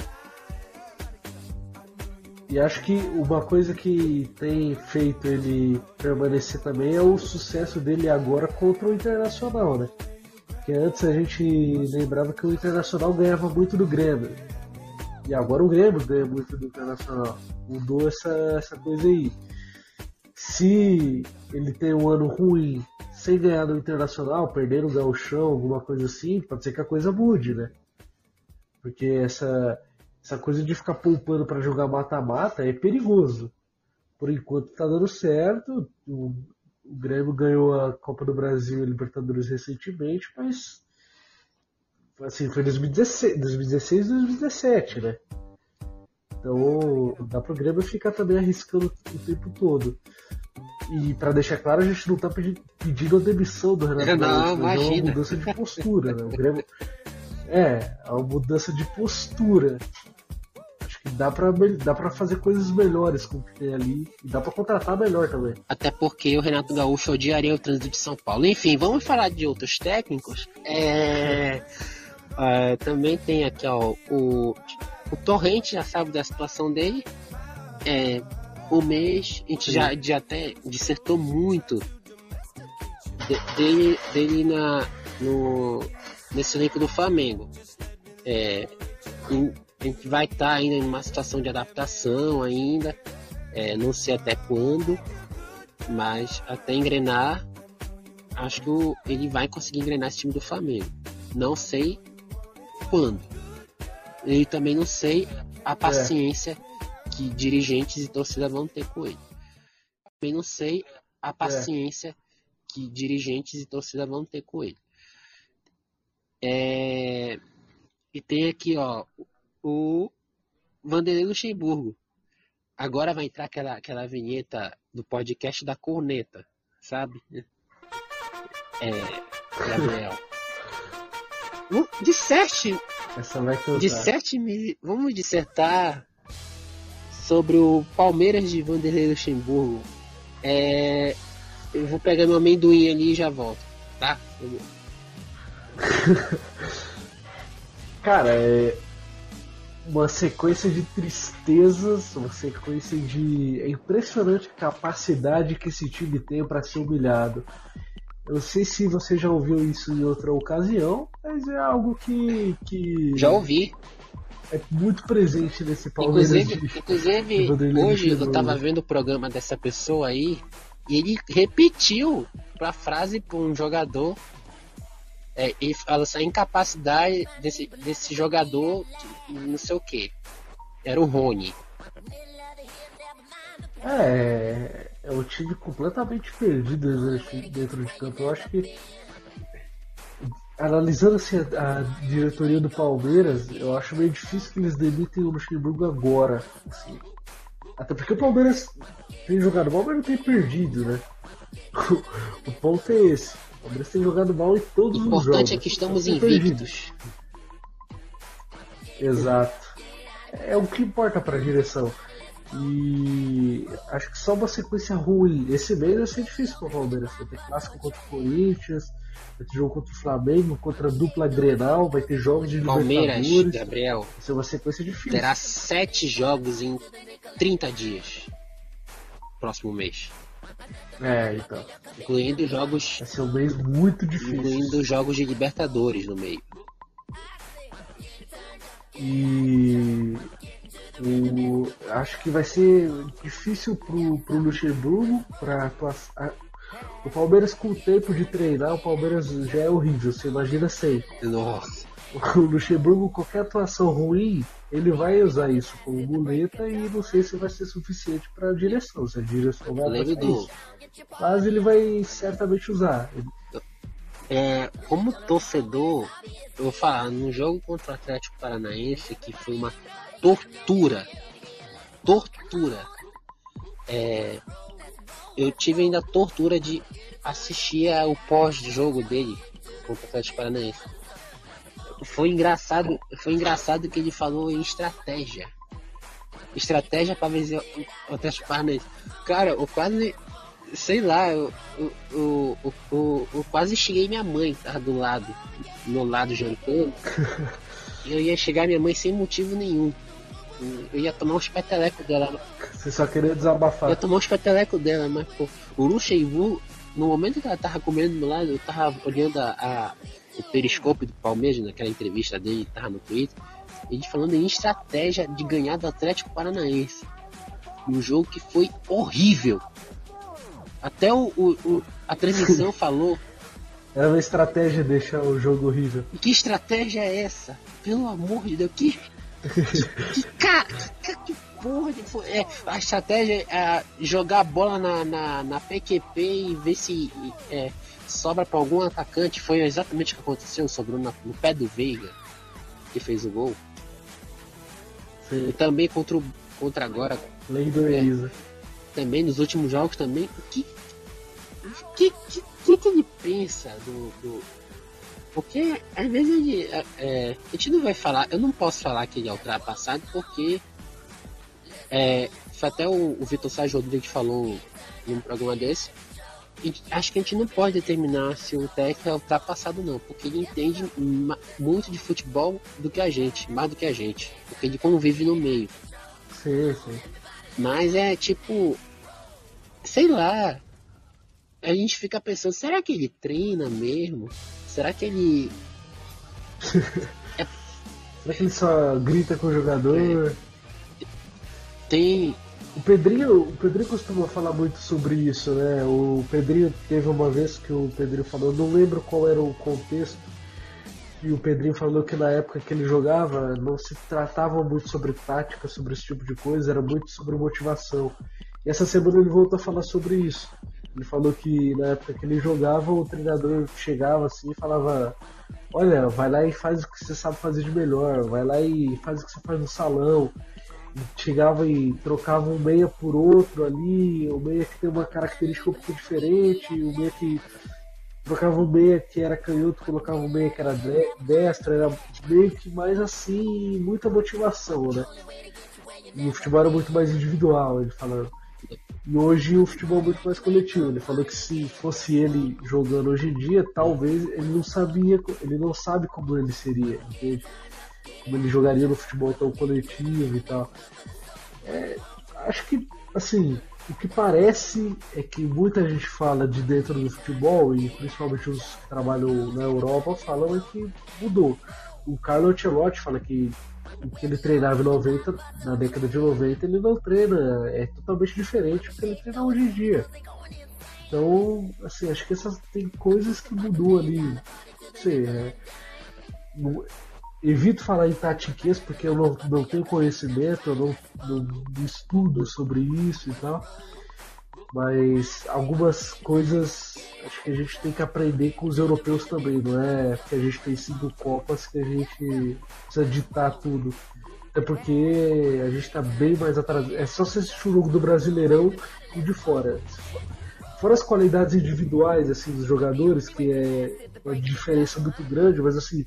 E acho que uma coisa que tem feito ele permanecer também é o sucesso dele agora contra o Internacional, né? Porque antes a gente lembrava que o Internacional ganhava muito do Grêmio. E agora o Grêmio ganha muito do Internacional. Mudou essa, essa coisa aí. Se ele tem um ano ruim sem ganhar do Internacional, perder o Gauchão, alguma coisa assim, pode ser que a coisa mude, né? Porque essa, essa coisa de ficar poupando para jogar mata-mata é perigoso. Por enquanto tá dando certo. O, o Grêmio ganhou a Copa do Brasil e a Libertadores recentemente, mas assim, foi 2016, 2016 2017, né? Então dá pro Grêmio ficar também arriscando o tempo todo. E para deixar claro, a gente não tá pedindo, pedindo a demissão do Renato Não, Gaúcho, é uma mudança de postura, né? O Grêmio é, uma mudança de postura. Acho que dá pra, dá pra fazer coisas melhores com o que tem ali. E dá pra contratar melhor também. Até porque o Renato Gaúcho odiaria o trânsito de São Paulo. Enfim, vamos falar de outros técnicos. É, é, também tem aqui ó, o, o Torrente, já sabe da situação dele. É, o mês, a gente já, já até dissertou muito de, dele, dele na, no, nesse elenco do Flamengo. É, a gente vai estar tá ainda em uma situação de adaptação ainda, é, não sei até quando, mas até engrenar, acho que ele vai conseguir engrenar esse time do Flamengo. Não sei quando. E também não sei a é. paciência é. que dirigentes e torcida vão ter com ele. Também não sei a é. paciência é. que dirigentes e torcida vão ter com ele. É... E tem aqui, ó, o Vanderlei Luxemburgo. Agora vai entrar aquela, aquela vinheta do podcast da corneta, sabe? É, Gabriel. Disserte. Essa vai Disserte-me. Vamos dissertar sobre o Palmeiras de Vanderlei Luxemburgo. É, eu vou pegar meu amendoim ali e já volto, tá? Cara, é uma sequência de tristezas, uma sequência de. É impressionante a capacidade que esse time tem para ser humilhado. Eu não sei se você já ouviu isso em outra ocasião, mas é algo que. que já ouvi. É muito presente nesse Palmeiras. Inclusive, de, inclusive de hoje eu tava vendo o programa dessa pessoa aí e ele repetiu a frase para um jogador é, e fala assim, a incapacidade desse, desse jogador, não sei o que. Era o Rony. É, é um time completamente perdido dentro de campo. Eu acho que analisando assim, a, a, diretoria do Palmeiras, eu acho meio difícil que eles demitem o Luxemburgo agora. Assim. Até porque o Palmeiras tem jogado mal, mas não tem perdido, né? O, ponto é esse. O Palmeiras tem jogado mal em todos os jogos. O importante é que estamos invictos. Exato. É o que importa para a direção. E acho que só uma sequência ruim. Esse mês vai ser difícil para o Palmeiras. Vai ter clássico contra o Corinthians, vai ter jogo contra o Flamengo, contra a dupla Grenal, vai ter jogos de Palmeiras, Gabriel. Vai ser uma sequência difícil. Terá sete jogos em 30 dias. Próximo mês. É, então. Incluindo jogos. Vai ser um mês muito difícil. Incluindo jogos de Libertadores no meio. E o, acho que vai ser difícil pro, pro Luxemburgo para O Palmeiras com o tempo de treinar, o Palmeiras já é horrível, você imagina sem. Nossa. O Luxemburgo, qualquer atuação ruim, ele vai usar isso como muleta e não sei se vai ser suficiente para a direção, se a direção vai usar isso. Mas ele vai certamente usar. É, como torcedor, eu vou falar, no jogo contra o Atlético Paranaense, que foi uma tortura. Tortura. É, eu tive ainda a tortura de assistir o pós-jogo dele contra o Atlético Paranaense. Foi engraçado, foi engraçado que ele falou em estratégia. Estratégia para vencer o Atlético Paranaense. Cara, eu quase sei lá, eu, eu, eu, eu, quase cheguei minha mãe, tava do lado, no lado jantando. e eu ia chegar minha mãe sem motivo nenhum. Eu ia tomar uns petelecos dela. Você só queria desabafar. Eu ia tomar uns petelecos dela, mas pô, o Luxemburgo, no momento que ela tava comendo do lado, eu tava olhando a, a o periscópio do Palmeiras, naquela entrevista dele, tava no Twitter, ele falando em estratégia de ganhar do Atlético Paranaense. Um jogo que foi horrível. Até o, o, o a transmissão falou. Era uma estratégia deixar o jogo horrível. Que estratégia é essa? Pelo amor de Deus, que. que, cara, que, que porra de. É, a estratégia é jogar a bola na, na, na PQP e ver se é, sobra para algum atacante. Foi exatamente o que aconteceu, sobrou na, no pé do Veiga, que fez o gol. Sim. E também contra, o, contra agora. Lei do é, Também nos últimos jogos também. Que que, que, que, que ele pensa do, do, Porque às vezes ele. É, é, a gente não vai falar. Eu não posso falar que ele é ultrapassado porque. É, foi até o, o Vitor Sérgio Rodrigues falou em um programa desse. acho que a gente não pode determinar se o técnico é ultrapassado não, porque ele entende muito de futebol do que a gente, mais do que a gente, porque ele convive no meio. Sim, sim. Mas é tipo, sei lá, a gente fica pensando, será que ele treina mesmo? Será que ele. é... Será que ele só grita com o jogador? É. Tem. O Pedrinho, o Pedrinho costuma falar muito sobre isso, né? O Pedrinho teve uma vez que o Pedrinho falou, não lembro qual era o contexto, e o Pedrinho falou que na época que ele jogava não se tratava muito sobre tática, sobre esse tipo de coisa, era muito sobre motivação. E essa semana ele voltou a falar sobre isso. Ele falou que na época que ele jogava, o treinador chegava assim e falava: Olha, vai lá e faz o que você sabe fazer de melhor, vai lá e faz o que você faz no salão. Chegava e trocava um meia por outro ali, o meia que tem uma característica um pouco diferente, o meia que trocava um meia que era canhoto, colocava um meia que era destro, era meio que mais assim, muita motivação, né? E o futebol era muito mais individual, ele falando. E hoje o futebol é muito mais coletivo. Ele falou que se fosse ele jogando hoje em dia, talvez ele não sabia, ele não sabe como ele seria, entende? Como ele jogaria no futebol tão coletivo e tal. É, acho que, assim, o que parece é que muita gente fala de dentro do futebol, e principalmente os que trabalham na Europa, falam é que mudou. O Carlo Ancelotti fala que o que ele treinava em 90, na década de 90, ele não treina, é totalmente diferente do que ele treina hoje em dia. Então, assim, acho que essas tem coisas que mudou ali. Não sei, é, evito falar em tatiquez porque eu não, não tenho conhecimento, eu não, não, estudo sobre isso e tal. Mas algumas coisas acho que a gente tem que aprender com os europeus também, não é porque a gente tem cinco Copas que a gente precisa ditar tudo. É porque a gente está bem mais atrasado. É só você assistir o jogo do Brasileirão e de fora. Fora as qualidades individuais assim dos jogadores, que é uma diferença muito grande, mas assim,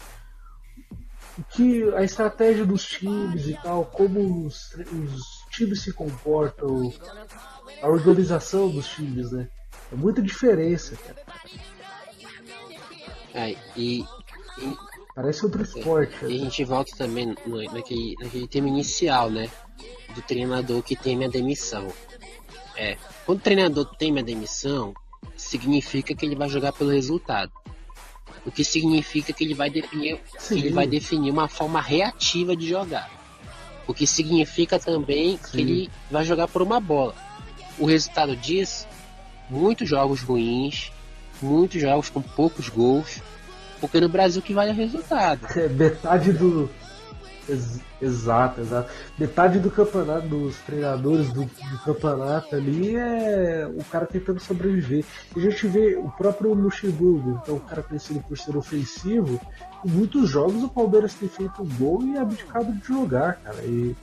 que a estratégia dos times e tal, como os, os times se comportam, a organização dos times, né? É muita diferença, cara. É, e, e, Parece outro esporte. E, e a gente volta também no, naquele, naquele tema inicial, né? Do treinador que teme a demissão. É, quando o treinador teme a demissão, significa que ele vai jogar pelo resultado. O que significa que ele vai definir, ele vai definir uma forma reativa de jogar. O que significa também Sim. que ele vai jogar por uma bola o resultado disso, muitos jogos ruins, muitos jogos com poucos gols, porque no Brasil que vale o resultado. É, metade do. Ex exato, exato. Metade do campeonato, dos treinadores do, do, campeonato ali é o cara tentando sobreviver. E a gente vê o próprio Luxemburgo, que é um cara conhecido por ser ofensivo, em muitos jogos o Palmeiras tem feito um gol e abdicado de jogar, cara. E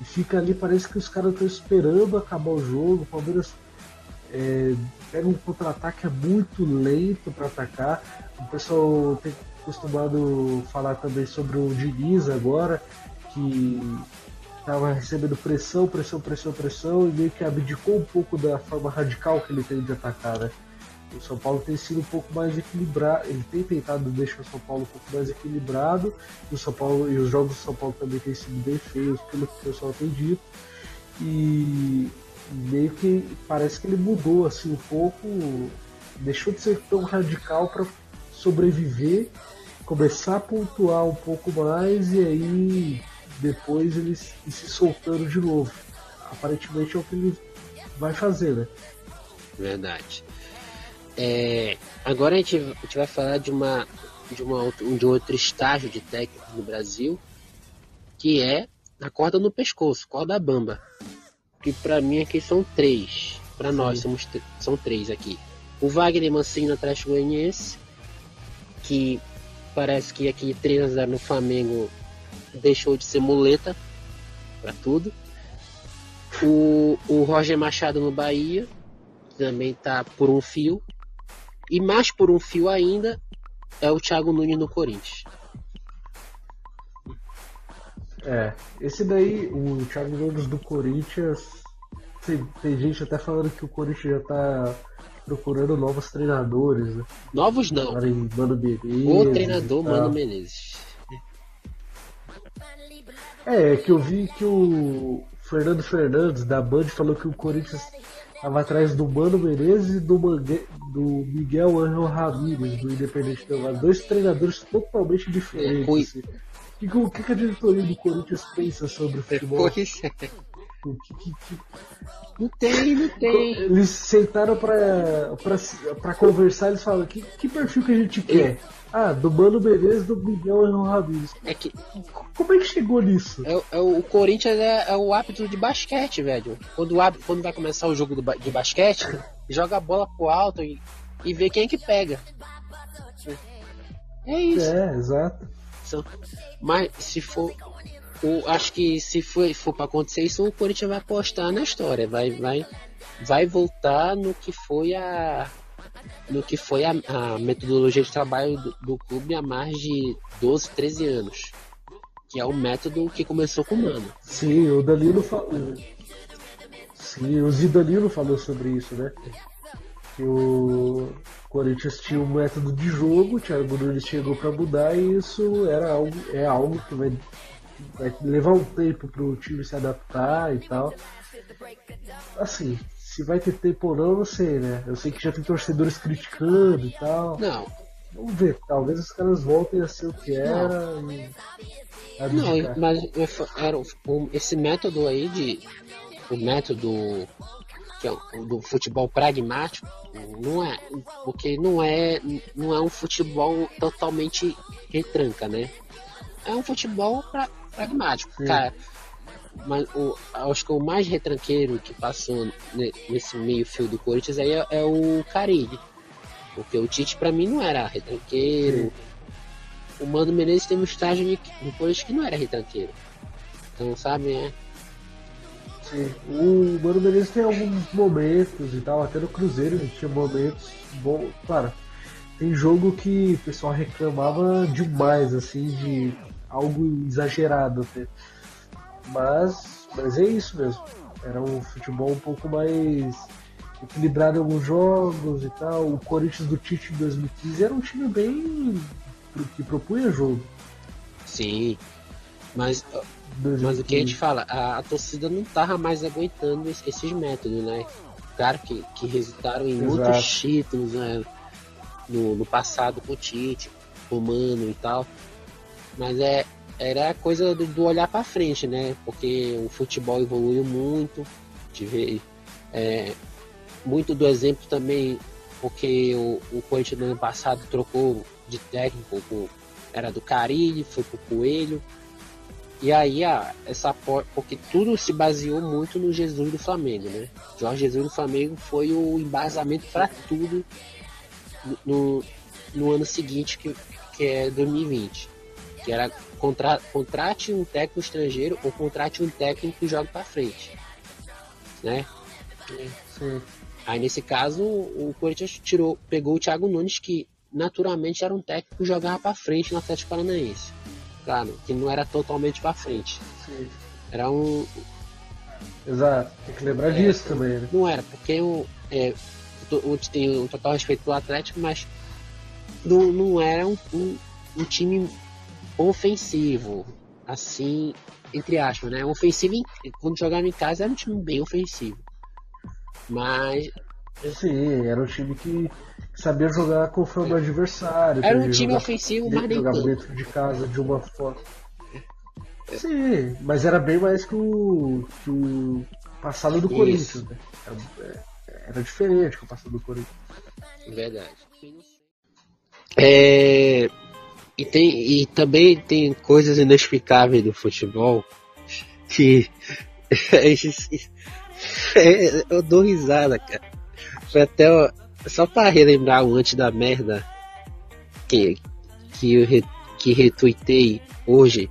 e fica ali, parece que os caras estão esperando acabar o jogo. O Palmeiras é, pega um contra-ataque é muito lento para atacar. O pessoal tem costumado falar também sobre o Diniz agora, que estava recebendo pressão, pressão, pressão, pressão, e meio que abdicou um pouco da forma radical que ele tem de atacar, né? O São Paulo tem sido um pouco mais equilibrado, ele tem tentado deixar o São Paulo um pouco mais equilibrado, o São Paulo, e os jogos do São Paulo também têm sido bem feios, pelo que o pessoal tem dito, e meio que parece que ele mudou assim um pouco deixou de ser tão radical para sobreviver, começar a pontuar um pouco mais e aí depois ele se soltando de novo. Aparentemente é o que ele vai fazer, né? Verdade. É, agora a gente, a gente vai falar de uma de, uma, de um outro estágio de técnico no Brasil, que é a corda no pescoço, corda bamba. Que para mim aqui são três. Para nós somos, são três aqui. O Wagner Mancini Atlético Goianiense, que parece que aqui 3 a 0 no Flamengo deixou de ser muleta para tudo. O, o Roger Machado no Bahia, também tá por um fio. E mais por um fio ainda é o Thiago Nunes no Corinthians. É, esse daí, o Thiago Nunes do Corinthians, tem, tem, gente até falando que o Corinthians já tá procurando novos treinadores, né? Novos não. Mano Menezes, o treinador Mano Menezes. É, é, que eu vi que o Fernando Fernandes da Band falou que o Corinthians estava atrás do Mano Menezes e do, Mangue, do Miguel Angel Ramírez, do Independente Del Valle. Dois treinadores totalmente diferentes. É. O que, que, a diretoria do Corinthians pensa sobre o futebol? Pois é. Que, que, que... Não tem, não tem. Eles sentaram pra, pra, pra conversar, eles falam, que, que perfil que a gente quer? Ah, do Mano Menezes do Miguel Angel Ramírez. É que... Como é que chegou nisso? É, é o Corinthians é, é, o hábito de basquete, velho. Quando, quando vai começar o jogo do, de basquete, joga a bola pro alto e, e vê quem é que pega. É isso. É, exato. Mas se for. O, acho que se for, for para acontecer isso, o Corinthians vai apostar na história. Vai, vai, vai voltar no que foi a. No que foi a, a metodologia de trabalho do, do, clube há mais de 12, 13 anos. Que é o método que começou com o Mano. Sim, o Danilo falou. Sim, o Zidanilo falou sobre isso, né? Que o, Corinthians tinha um método de jogo, o Thiago Nunes chegou para mudar e isso era algo, é algo que vai, vai levar um tempo para o time se adaptar e tal. Assim, se vai ter tempo ou não, eu não sei, né? Eu sei que já tem torcedores criticando e tal. Não. Vamos ver, talvez os caras voltem a ser o que era. Não, e... não mas era, esse método aí de. O método que é do futebol pragmático, não é, porque não é, não é um futebol totalmente retranca, né? É um futebol pra, pragmático, Sim. cara. Mas o, acho que o mais retranqueiro que passou nesse meio fio do Corinthians aí é, é o Carilli. Porque o Tite para mim não era retranqueiro. Sim. O Mano Menezes teve um estágio no Corinthians que não era retranqueiro. Então, sabe, é Sim. O Mano Menezes tem alguns momentos e tal, até no Cruzeiro ele tinha momentos bons. Claro, tem jogo que o pessoal reclamava demais, assim, de algo exagerado até. Mas, mas é isso mesmo. Era um futebol um pouco mais equilibrado em alguns jogos e tal. O Corinthians do Tite em 2015 era um time bem que propunha jogo. Sim, mas mas o que a gente fala, a, a, torcida não tava mais aguentando esses métodos, né? Claro que, que resultaram em Exato. muitos títulos né? no, no passado com o Tite, com o Mano e tal. Mas é, era coisa do, do olhar para frente, né? Porque o futebol evoluiu muito, tive é, muito do exemplo também, porque o, o Corinthians no ano passado trocou de técnico, era do Carilli, foi pro Coelho, e aí, a, essa porque tudo se baseou muito no Jesus do Flamengo, né? Jorge Jesus do Flamengo foi o embasamento para tudo no, no ano seguinte, que, que é 2020. Que era contra, contrate um técnico estrangeiro ou contrate um técnico que joga para frente. Né? Sim. Aí nesse caso, o Corinthians tirou, pegou o Thiago Nunes, que naturalmente era um técnico que jogava para frente no Atlético Paranaense claro, que não era totalmente para frente. Sim. Era um. Exato, tem que lembrar é, disso também, né? Não era, porque eu, é, eu tenho um total respeito pelo Atlético, mas não, não era um, um, um time ofensivo, assim, entre aspas, né? Ofensivo, quando jogava em casa era um time bem ofensivo. Mas Sim, era um time que sabia jogar conforme o adversário. Era um time ofensivo, mas nem jogava dentro de casa de uma forma. Sim, mas era bem mais que o, que o passado do Isso. Corinthians, né? Era, era, diferente que o passado do Corinthians. Verdade. É, e, tem, e também tem coisas inexplicáveis do futebol que é, eu dou risada, cara. Foi até só para relembrar o antes da merda que, que eu re, que retuitei hoje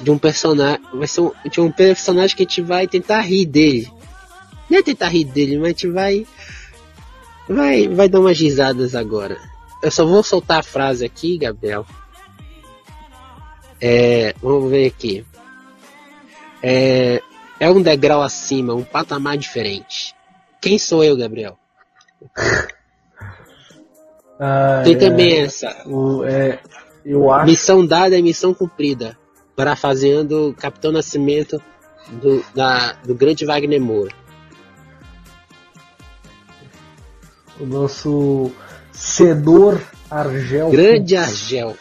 de um personagem. Vai ser um, de um personagem que a gente vai tentar rir dele. Não é tentar rir dele, mas a gente vai. Vai, vai dar umas risadas agora. Eu só vou soltar a frase aqui, Gabriel. É, vamos ver aqui. É, é um degrau acima, um patamar diferente. Quem sou eu, Gabriel? Ah, Tem é, também essa. O, é, eu acho... Missão dada é missão cumprida. Parafraseando Capitão Nascimento do, da, do grande Wagner Moura. O nosso Senor Argel. Grande Argel.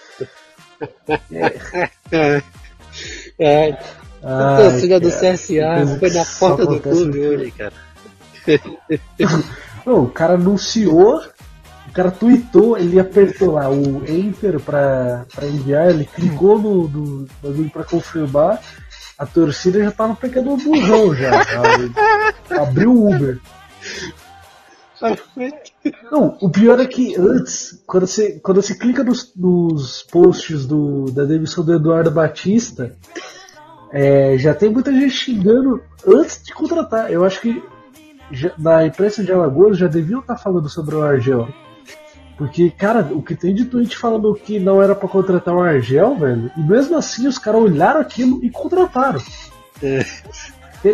É. é. A torcida do CSA foi na porta do clube hoje, cara. Não, o cara anunciou, o cara tweetou, ele apertou lá o Enter pra, pra enviar, ele clicou no, no bagulho pra confirmar, a torcida já tava pegando o busão já. abriu o Uber. Não, o pior é que antes, quando você, quando você clica nos, nos posts do, da demissão do Eduardo Batista, é, já tem muita gente xingando antes de contratar. Eu acho que já, na imprensa de Alagoas já deviam estar falando sobre o Argel. Porque, cara, o que tem de tweet falando que não era para contratar o Argel, velho, e mesmo assim os caras olharam aquilo e contrataram. É.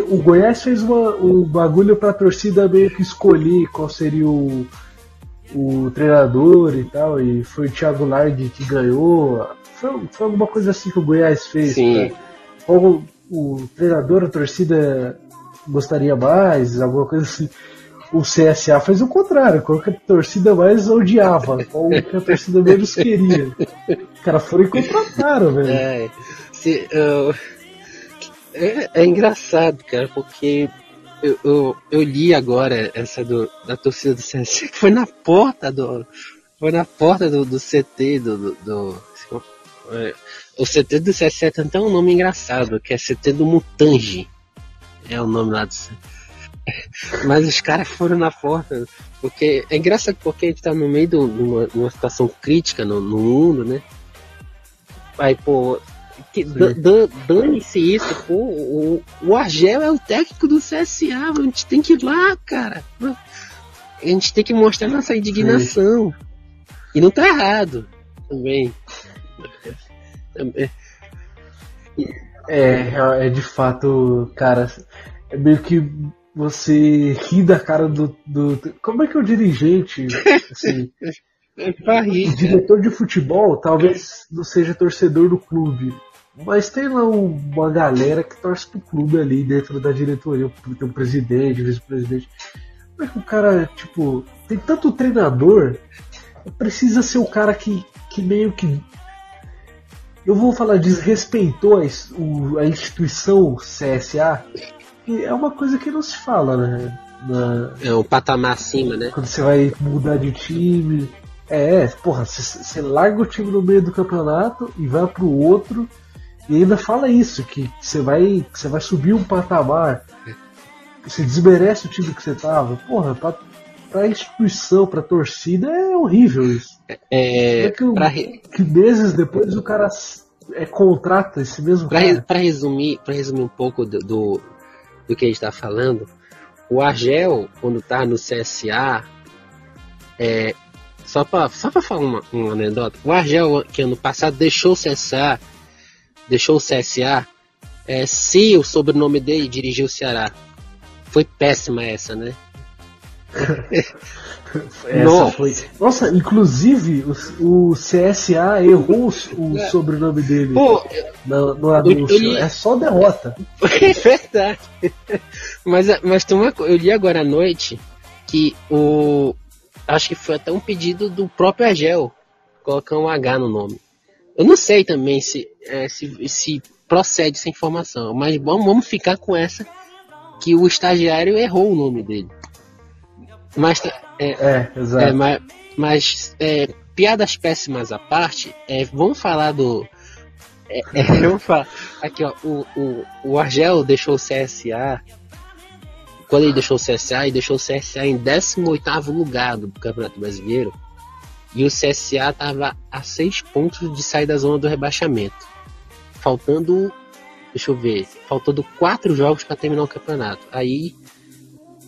O Goiás fez uma, um bagulho pra torcida meio que escolher qual seria o, o treinador e tal, e foi o Thiago Largue que ganhou. Foi, foi alguma coisa assim que o Goiás fez. Sim. Pra, qual o treinador, a torcida gostaria mais, alguma coisa assim. O CSA fez o contrário, qual que a torcida mais odiava, qual que a torcida menos queria. Os caras foram e contrataram, velho. É, se, uh, é, é, engraçado, cara, porque eu, eu, eu, li agora essa do, da torcida do CSA, que foi na porta do. Foi na porta do, do CT do, do, do é, o CT do CSE tem até um nome engraçado, que é CT do Mutange. É o nome lá do Mas os caras foram na porta. Porque é engraçado porque a gente tá no meio de uma, uma situação crítica no, no, mundo, né? Aí, pô, dane-se isso, pô. O, o Argel é o técnico do CSA, a gente tem que ir lá, cara. A gente tem que mostrar nossa indignação. E não tá errado também. É, é de fato, cara, é meio que você ri da cara do. do como é que é o dirigente? Assim, é rir, o diretor de futebol talvez não seja torcedor do clube. Mas tem lá uma galera que torce pro clube ali dentro da diretoria. Tem um presidente, vice-presidente. Como é que o cara, tipo, tem tanto treinador, precisa ser o cara que, que meio que eu vou falar desrespeitou a, a instituição CSA, que é uma coisa que não se fala, né? Na, é um patamar acima, né? Quando você vai mudar de time. É, porra, você larga o time no meio do campeonato e vai pro outro e ainda fala isso, que você vai, você vai subir um patamar, você desmerece o time que você tava. Porra, pra, pra instituição, pra torcida é horrível isso. É, é que, pra... que, meses depois o cara é, contrata esse mesmo pra, cara. Pra resumir, pra resumir um pouco do, do, do que a gente tá falando, o Argel, quando tá no CSA, é, só pra, só pra falar uma, uma anedota, o Argel, que ano passado deixou o CSA, deixou o CSA, é, se o sobrenome dele dirigiu o Ceará. Foi péssima essa, né? Nossa. Foi... Nossa, inclusive o, o CSA errou o, é. sobrenome dele Pô, no, no anúncio. Li... É só derrota. É verdade. Mas, mas tem uma, eu li agora à noite que o. Acho que foi até um pedido do próprio Agel colocar um H no nome. Eu não sei também se, é, se, se procede essa informação, mas vamos, vamos ficar com essa que o estagiário errou o nome dele. Mas é, é exato. É, mas, mas é, piadas péssimas à parte, é, vamos falar do. É, é, vamos falar. Aqui, ó, o, o, o Argel deixou o CSA. Quando ele deixou o CSA, ele deixou o CSA em 18 lugar do Campeonato Brasileiro. E o CSA estava a 6 pontos de sair da zona do rebaixamento. Faltando. Deixa eu ver. Faltando 4 jogos para terminar o campeonato. Aí,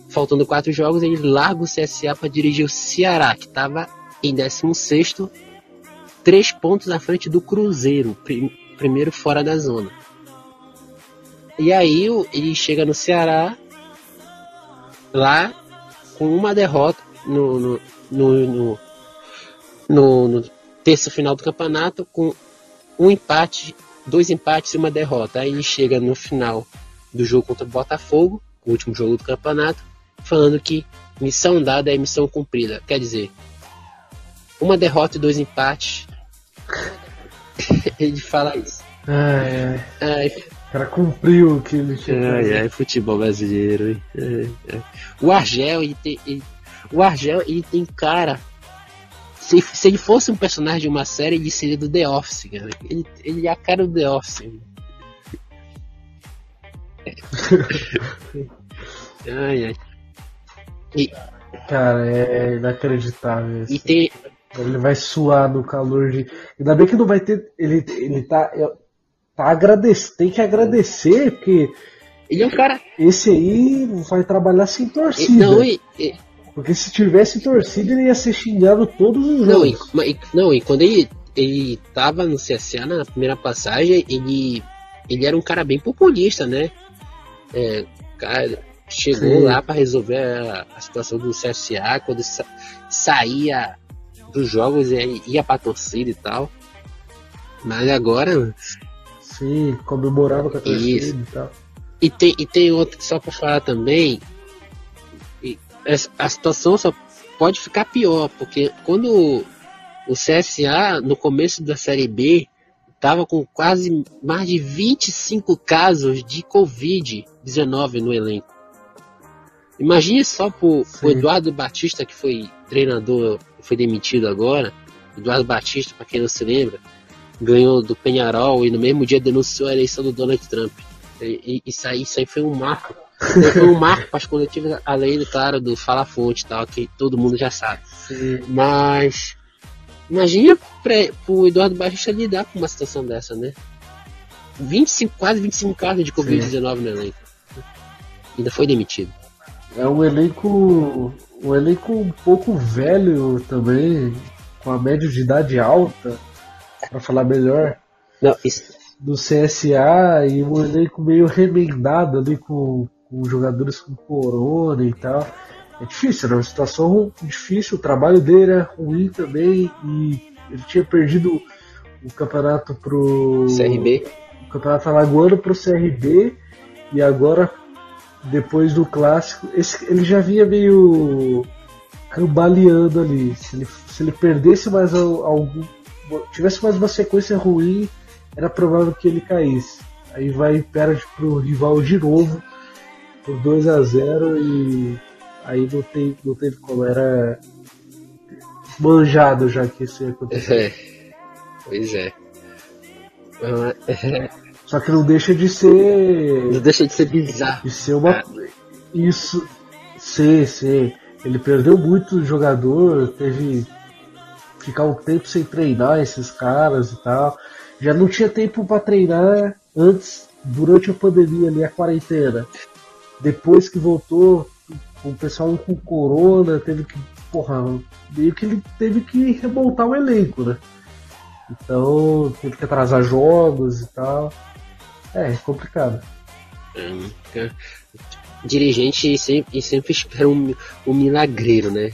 faltando 4 jogos, ele larga o CSA para dirigir o Ceará, que estava em 16, 3 pontos à frente do Cruzeiro, prim primeiro fora da zona. E aí ele chega no Ceará, lá com uma derrota no, no, no, no, no, no terço final do campeonato, com um empate, dois empates e uma derrota. Aí ele chega no final do jogo contra o Botafogo, o último jogo do campeonato, falando que missão dada é missão cumprida. Quer dizer, uma derrota e dois empates. ele fala isso. Ai, ai. O cara cumpriu o que ele tinha. Ai, ai, futebol brasileiro. Ai, ai. O Argel, ele tem, ele, o Argel, ele tem cara. Se, se ele fosse um personagem de uma série, ele seria do The Office, cara. Ele, ele é a cara do The Office. ai, ai. E, cara, é inacreditável. E tem, ele vai suar no calor de. Ainda bem que não vai ter. Ele, ele tá. tá agradec... Tem que agradecer, porque. Ele é um cara. Esse aí vai trabalhar sem torcida. Não, e, e... Porque se tivesse torcida, ele ia ser xingado todos os não, jogos. Não, e, não, e quando ele, ele tava no CSA na primeira passagem, ele, ele era um cara bem populista, né? É, cara, chegou Sim. lá para resolver a, a, situação do CSA, quando sa saía dos jogos e ia pra torcida e tal. Mas agora. Sim, comemorava com a torcida Isso. e tal. E tem, e tem outro, só pra falar também. A situação só pode ficar pior, porque quando o CSA, no começo da Série B, estava com quase mais de 25 casos de Covid-19 no elenco. Imagine só pro, pro Eduardo Batista, que foi treinador foi demitido agora, Eduardo Batista, para quem não se lembra, ganhou do Penharol e no mesmo dia denunciou a eleição do Donald Trump. E, e, isso, aí, isso aí foi um marco. Foi um marco para as coletivas, além, claro, do Fala Fonte e tal, que todo mundo já sabe. Sim. Mas imagina para o Eduardo Batista lidar com uma situação dessa, né? 25, quase 25 casos de Covid-19 no elenco. Ainda foi demitido. É um elenco um elenco um pouco velho também, com a média de idade alta, para falar melhor. Não, isso... Do CSA e um elenco meio remendado ali com, com jogadores com corona e tal. É difícil, era uma situação difícil, o trabalho dele era ruim também e ele tinha perdido o campeonato pro. CRB. O campeonato alagoano pro CRB e agora depois do clássico, esse, ele já vinha meio cambaleando ali. Se ele, se ele perdesse mais algum. tivesse mais uma sequência ruim, era provável que ele caísse. Aí vai perde pro rival de novo por 2 a 0 e aí não tem, não tem como, era manjado já que isso ia acontecer. É, pois é. Só que não deixa de ser. Não deixa de ser bizarro. De ser uma. Isso. Ser, ser. Ele perdeu muito jogador, teve. Ficar um tempo sem treinar esses caras e tal. Já não tinha tempo para treinar antes, durante a pandemia ali, a quarentena. Depois que voltou, o pessoal com corona, teve que. Porra, meio que ele teve que remontar o elenco, né? Então teve que atrasar jogos e tal. É, é complicado. É, dirigente sempre, sempre espera um, um milagreiro, né?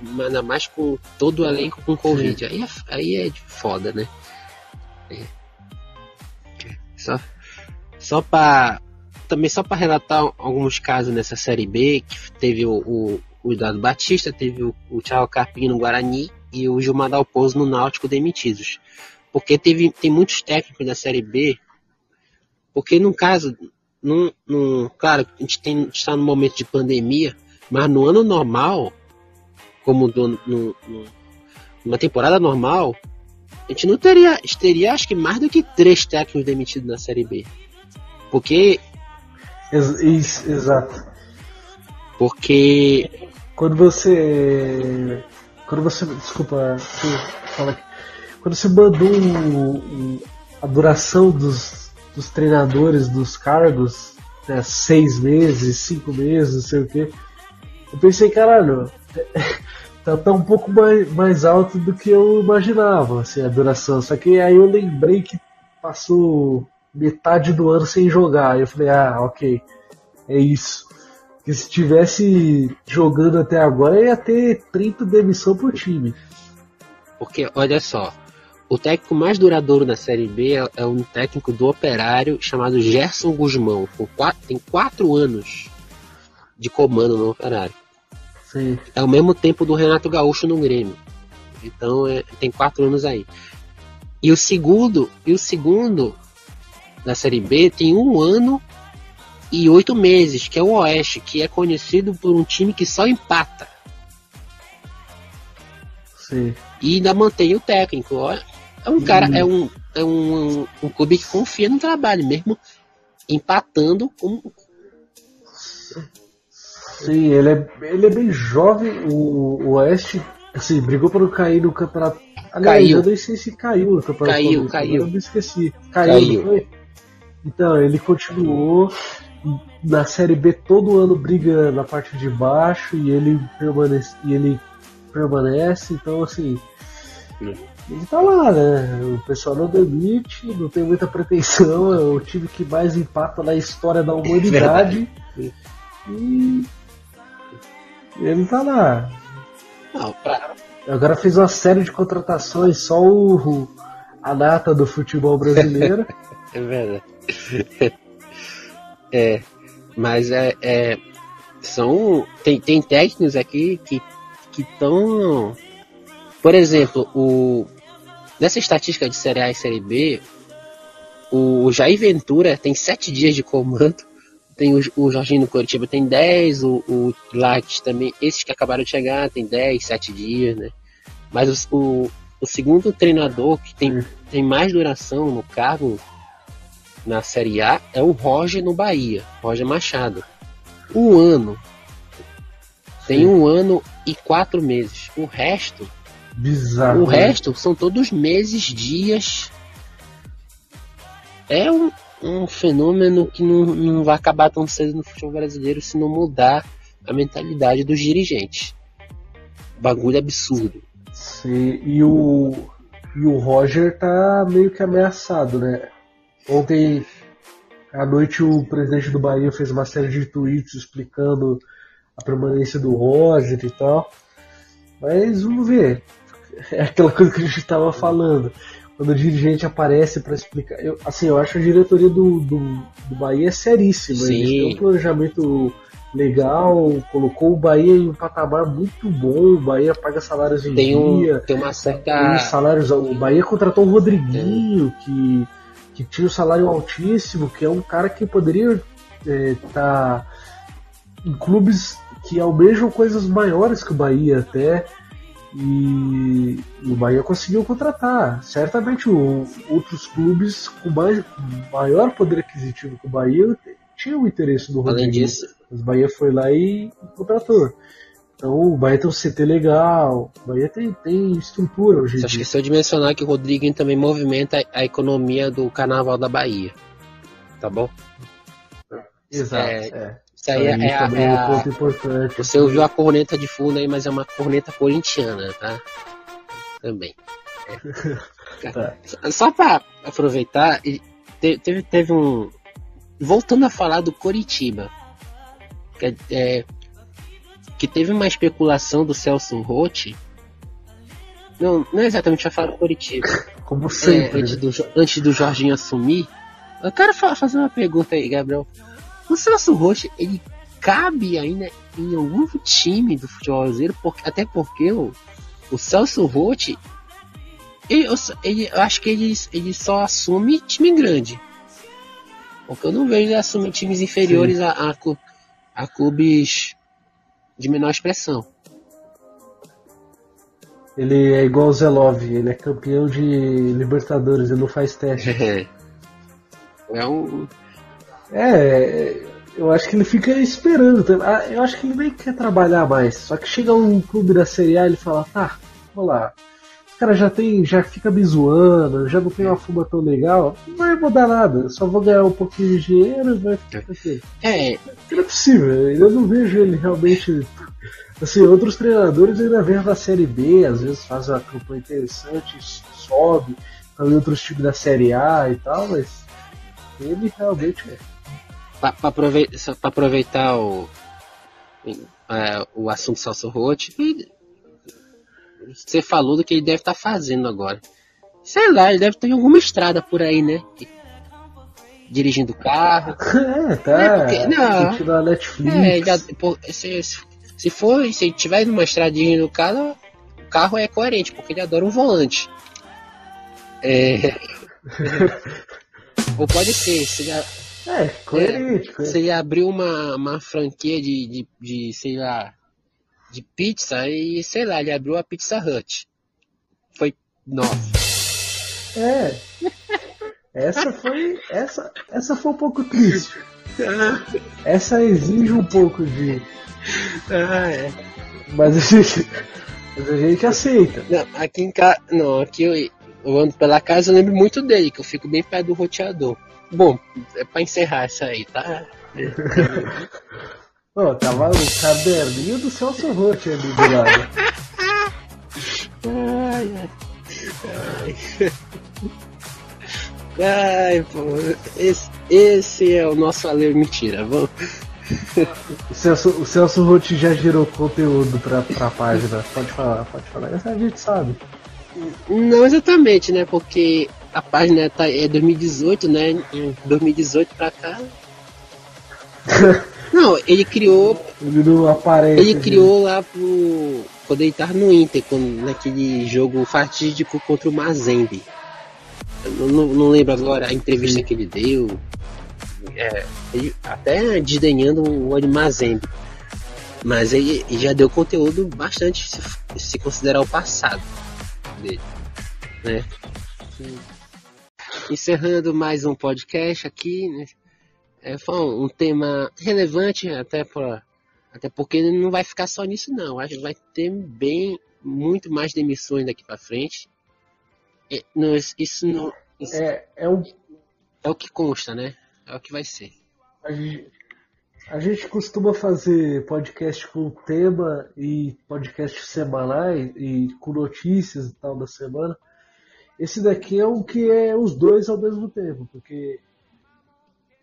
Ainda mais com todo o elenco com Covid. Aí é, aí é foda, né? É. Só, só pra. Também só para relatar alguns casos nessa série B, que teve o, o, o Eduardo Batista, teve o, o Thiago no Guarani e o Gilmar Dalpozo no Náutico demitidos. Porque teve, tem muitos técnicos da Série B, porque no caso, no, no, claro, a gente está no momento de pandemia, mas no ano normal, como do, no, no, numa temporada normal, a gente não teria, teria acho que mais do que três técnicos demitidos na Série B. Porque. Ex exato. Porque. Quando você. Quando você. Desculpa, fala aqui. Quando você mandou a duração dos, dos treinadores, dos cargos, né, seis meses, cinco meses, não sei o que, eu pensei, caralho, tá, tá um pouco mais, mais alto do que eu imaginava, assim, a duração. Só que aí eu lembrei que passou metade do ano sem jogar. Eu falei, ah, ok, é isso. Porque se tivesse jogando até agora, ia ter 30 demissão por time. Porque, olha só, o técnico mais duradouro da Série B é, é um técnico do Operário chamado Gerson Guzmão. Quatro, tem quatro anos de comando no Operário. Sim. É o mesmo tempo do Renato Gaúcho no Grêmio. Então é, tem quatro anos aí. E o segundo, e o segundo da Série B tem um ano e oito meses, que é o Oeste, que é conhecido por um time que só empata. Sim. E ainda mantém o técnico. É um cara, é um, é um, um, um clube que confia no trabalho, mesmo empatando com. Sim, ele é, ele é bem jovem. O, o Oeste assim, brigou para não cair no campeonato. Aliás, caiu. eu nem sei se caiu no campeonato. Caiu, caiu. Eu me esqueci. Caiu. caiu. Então, ele continuou na Série B todo ano briga na parte de baixo e ele permanece, e ele permanece então assim. Hum. Ele tá lá, né? O pessoal não demite, não tem muita pretensão, é o time que mais empata na história da humanidade. e ele tá lá. Não, pra... Agora fez uma série de contratações, só o, a nata do futebol brasileiro. é verdade. é, mas é, é, são tem, tem técnicos aqui que que estão, por exemplo, o nessa estatística de Série A e Série B, o Jair Ventura tem sete dias de comando, tem o, o Jorginho no Curitiba tem 10, o, o Lattes também, esses que acabaram de chegar tem 10, 7 dias, né? Mas o, o, o segundo treinador que tem, tem mais duração no cargo na Série A é o Roger no Bahia, Roger Machado. Um ano. Tem Sim. um ano e quatro meses. O resto. Bizarro. O resto são todos meses, dias. É um, um fenômeno que não, não vai acabar tão cedo no futebol brasileiro se não mudar a mentalidade dos dirigentes. Bagulho absurdo. Sim, e o, e o Roger tá meio que ameaçado, né? Ontem à noite o presidente do Bahia fez uma série de tweets explicando a permanência do Roger e tal. Mas vamos ver. É aquela coisa que a gente estava falando. Quando o dirigente aparece para explicar. Eu, assim, eu acho a diretoria do, do, do Bahia seríssima. Sim. Eles têm um planejamento legal, colocou o Bahia em um patamar muito bom, o Bahia paga salários em tem um, dia. Tem uma certa. Tem salários, o Bahia contratou o Rodriguinho, é. que que tinha um salário altíssimo, que é um cara que poderia estar é, tá em clubes que almejam coisas maiores que o Bahia até. E, o Bahia conseguiu contratar. Certamente o, outros clubes com mais, maior poder aquisitivo que o Bahia tinham o interesse do Rodrigo. Além disso, mas o Bahia foi lá e contratou. Então o Bahia tem um CT legal, o Bahia tem, tem estrutura hoje. Você esqueceu de mencionar que o Rodrigues também movimenta a economia do carnaval da Bahia. Tá bom? Exato. É, é. Isso aí é, é, a, é um ponto importante. Você ouviu a corneta de fundo aí, mas é uma corneta corintiana, tá? Também. É. tá. Só para aproveitar, teve, teve um. Voltando a falar do Coritiba. É, que teve uma especulação do Celso Rotti. Não, não é exatamente a falar do Curitiba. Como sempre. É, antes, do, antes do Jorginho assumir. Eu quero fazer uma pergunta aí, Gabriel. O Celso Rotti, ele cabe ainda em algum time do futebol brasileiro, porque, até porque o, o Celso Rotti, ele, ele, eu acho que ele, ele só assume time grande. Porque eu não vejo ele assumir times inferiores a, a, a clubes de menor expressão. Ele é igual o Zelov, ele é campeão de Libertadores, ele não faz teste. É, é um. É, eu acho que ele fica esperando. Ah, eu acho que ele nem quer trabalhar mais. Só que chega um clube da Série A e ele fala, tá, vamos lá. O cara já tem, já fica me zoando, já não tem uma fuba tão legal, não vai mudar nada, só vou ganhar um pouquinho de dinheiro e vai ficar aqui. É. Não é possível, eu não vejo ele realmente. Assim, outros treinadores ainda vêm da Série B, às vezes fazem uma campanha interessante, sobe, também outros times da Série A e tal, mas ele realmente é para aproveitar, aproveitar o, é, o assunto Celso Roth, você falou do que ele deve estar tá fazendo agora. Sei lá, ele deve ter alguma estrada por aí, né? Dirigindo carro. É, tá. É, porque, não, Netflix. É, já, pô, se, se for, se tiver numa estrada dirigindo carro, o carro é coerente, porque ele adora um volante. É. Ou pode ser, se já, é, coerente. É, Você abriu uma, uma franquia de, de, de, sei lá, de pizza e, sei lá, ele abriu a Pizza Hut. Foi nove. É. Essa foi. Essa, essa foi um pouco triste. Essa exige um pouco de. Ah, é. Mas a gente, mas a gente aceita. Não, aqui em casa. Não, aqui eu, eu ando pela casa, eu lembro muito dele, que eu fico bem perto do roteador. Bom, é pra encerrar isso aí, tá? Pô, tava o caderninho do Celso Roth ali do lado. Ai, ai. Ai, pô, esse, esse é o nosso alê mentira, vamos. O Celso, o Celso Roth já gerou conteúdo pra, pra página, pode falar, pode falar, essa a gente sabe. Não exatamente, né? Porque a página tá, é 2018, né? Em 2018 pra cá. Não, ele criou. Ele não aparece. Ele criou lá pro. Quando ele tava no Inter, quando, naquele jogo fatídico contra o Mazembe. Não, não, não, lembro agora a entrevista que ele deu. É, ele, até desdenhando o Ori Mazembe. Mas ele, ele, já deu conteúdo bastante se, se considerar o passado dele. Né? Sim encerrando mais um podcast aqui, né? É, foi um, tema relevante até para até porque não vai ficar só nisso não. Acho que vai ter bem muito mais demissões daqui para frente. É, não, isso não isso é, é, o... é o que consta, né? É o que vai ser. A gente, a gente costuma fazer podcast com tema e podcast semanais e com notícias e tal da semana. Esse daqui é um que é os dois ao mesmo tempo, porque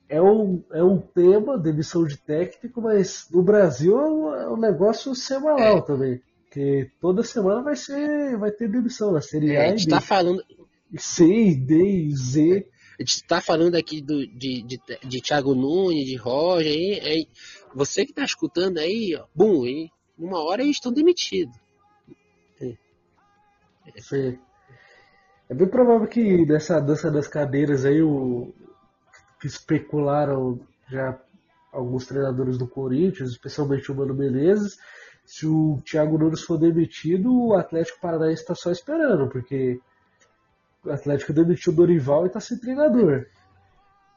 é um, é um tema, demissão de técnico, mas no Brasil é um, é um negócio semanal é. também. Porque toda semana vai ser. vai ter demissão na série é, A. A gente tá falando. C, D e Z. A gente tá falando aqui do, de, de, de Thiago Nunes, de Roger, aí, aí, você que tá escutando aí, ó, bum, aí, numa hora eles estão demitidos. É. É bem provável que nessa dança das cadeiras aí, o, que especularam já alguns treinadores do Corinthians, especialmente o Mano Menezes, se o Thiago Nunes for demitido, o Atlético Paranaense está só esperando, porque o Atlético demitiu o Dorival e está sem treinador.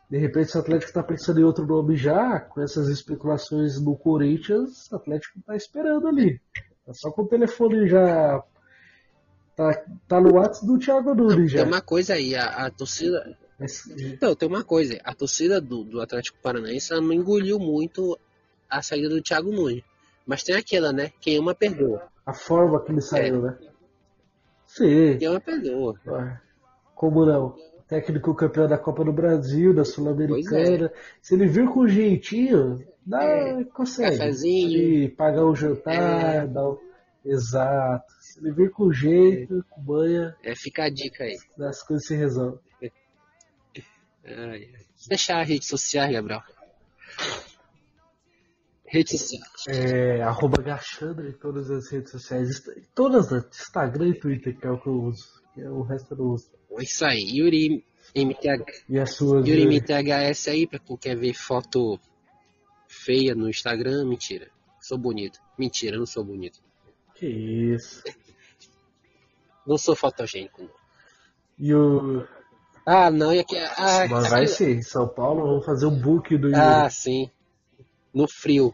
De repente, se o Atlético está pensando em outro nome já, com essas especulações no Corinthians, o Atlético está esperando ali. Tá só com o telefone já Tá, tá no WhatsApp do Thiago Nunes já. Tem uma coisa aí, a, a torcida. Então, tem uma coisa, a torcida do, do Atlético Paranaense não engoliu muito a saída do Thiago Nunes. Mas tem aquela, né? Quem ama perdoa. A forma que ele saiu, é. né? Sim. Quem ama perdoa. Como não? Técnico campeão da Copa do Brasil, da Sul-Americana. É. Se ele vir com jeitinho, dá, é. consegue. Cafezinho. pagar o jantar, é. dá o... Exato. Se ele vir com jeito, com banha. É, fica a dica aí. As coisas se resolvem. Ai, Deixar a rede social, Gabriel. Redes sociais. É, arroba Gachandra em todas as redes sociais. Todas, Instagram e Twitter, que é o que eu uso. É o resto eu não uso. É isso aí. Yuri MTH, E as suas. Yuri eh, MTHS aí, pra quem quer ver foto feia no Instagram, mentira. Sou bonito. Mentira, não sou bonito. Que isso. Não sou fotogênico, não. E o. Ah, não, e aqui. Ah, Mas vai ser, em São Paulo, vamos fazer um book do Yuri. ah sim. No frio.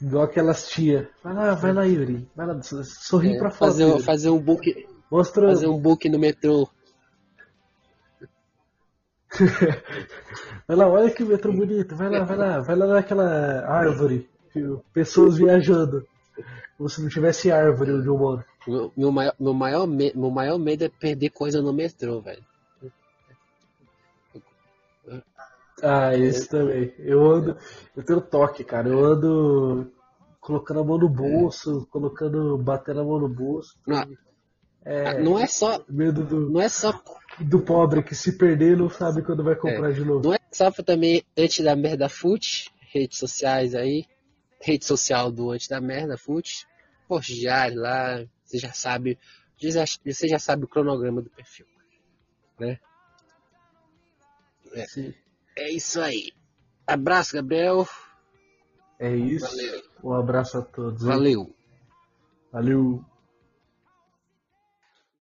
Igual aquelas tia. Vai lá, vai lá, Yuri. Vai lá, sorri É, pra foto. fazer, um- Yuri. fazer um book. Mostra. Fazer um book no metrô. Vai lá, olha que metrô bonito. Vai lá, vai lá, vai lá naquela árvore. Pessoas viajando. Como se não tivesse árvore onde eu moro. Meu, meu, maior, meu, maior me- meu maior medo é perder coisa no metrô, velho. Ah, esse também. Eu ando. Eu tenho toque, cara. Eu ando colocando a mão no bolso, colocando. batendo a mão no bolso. Não, É. não é só. Medo do, Não é só. do pobre que se perder não sabe quando vai comprar de novo. Não é só pra também antes da merda fute, redes sociais aí. Rede social do antes da merda fute. Post diário lá. Você já sabe. Você já, sabe o cronograma do perfil. Né? Sim. É isso aí. Abraço, Gabriel. É isso. Valeu. Um abraço a todos. hein? Valeu. Valeu.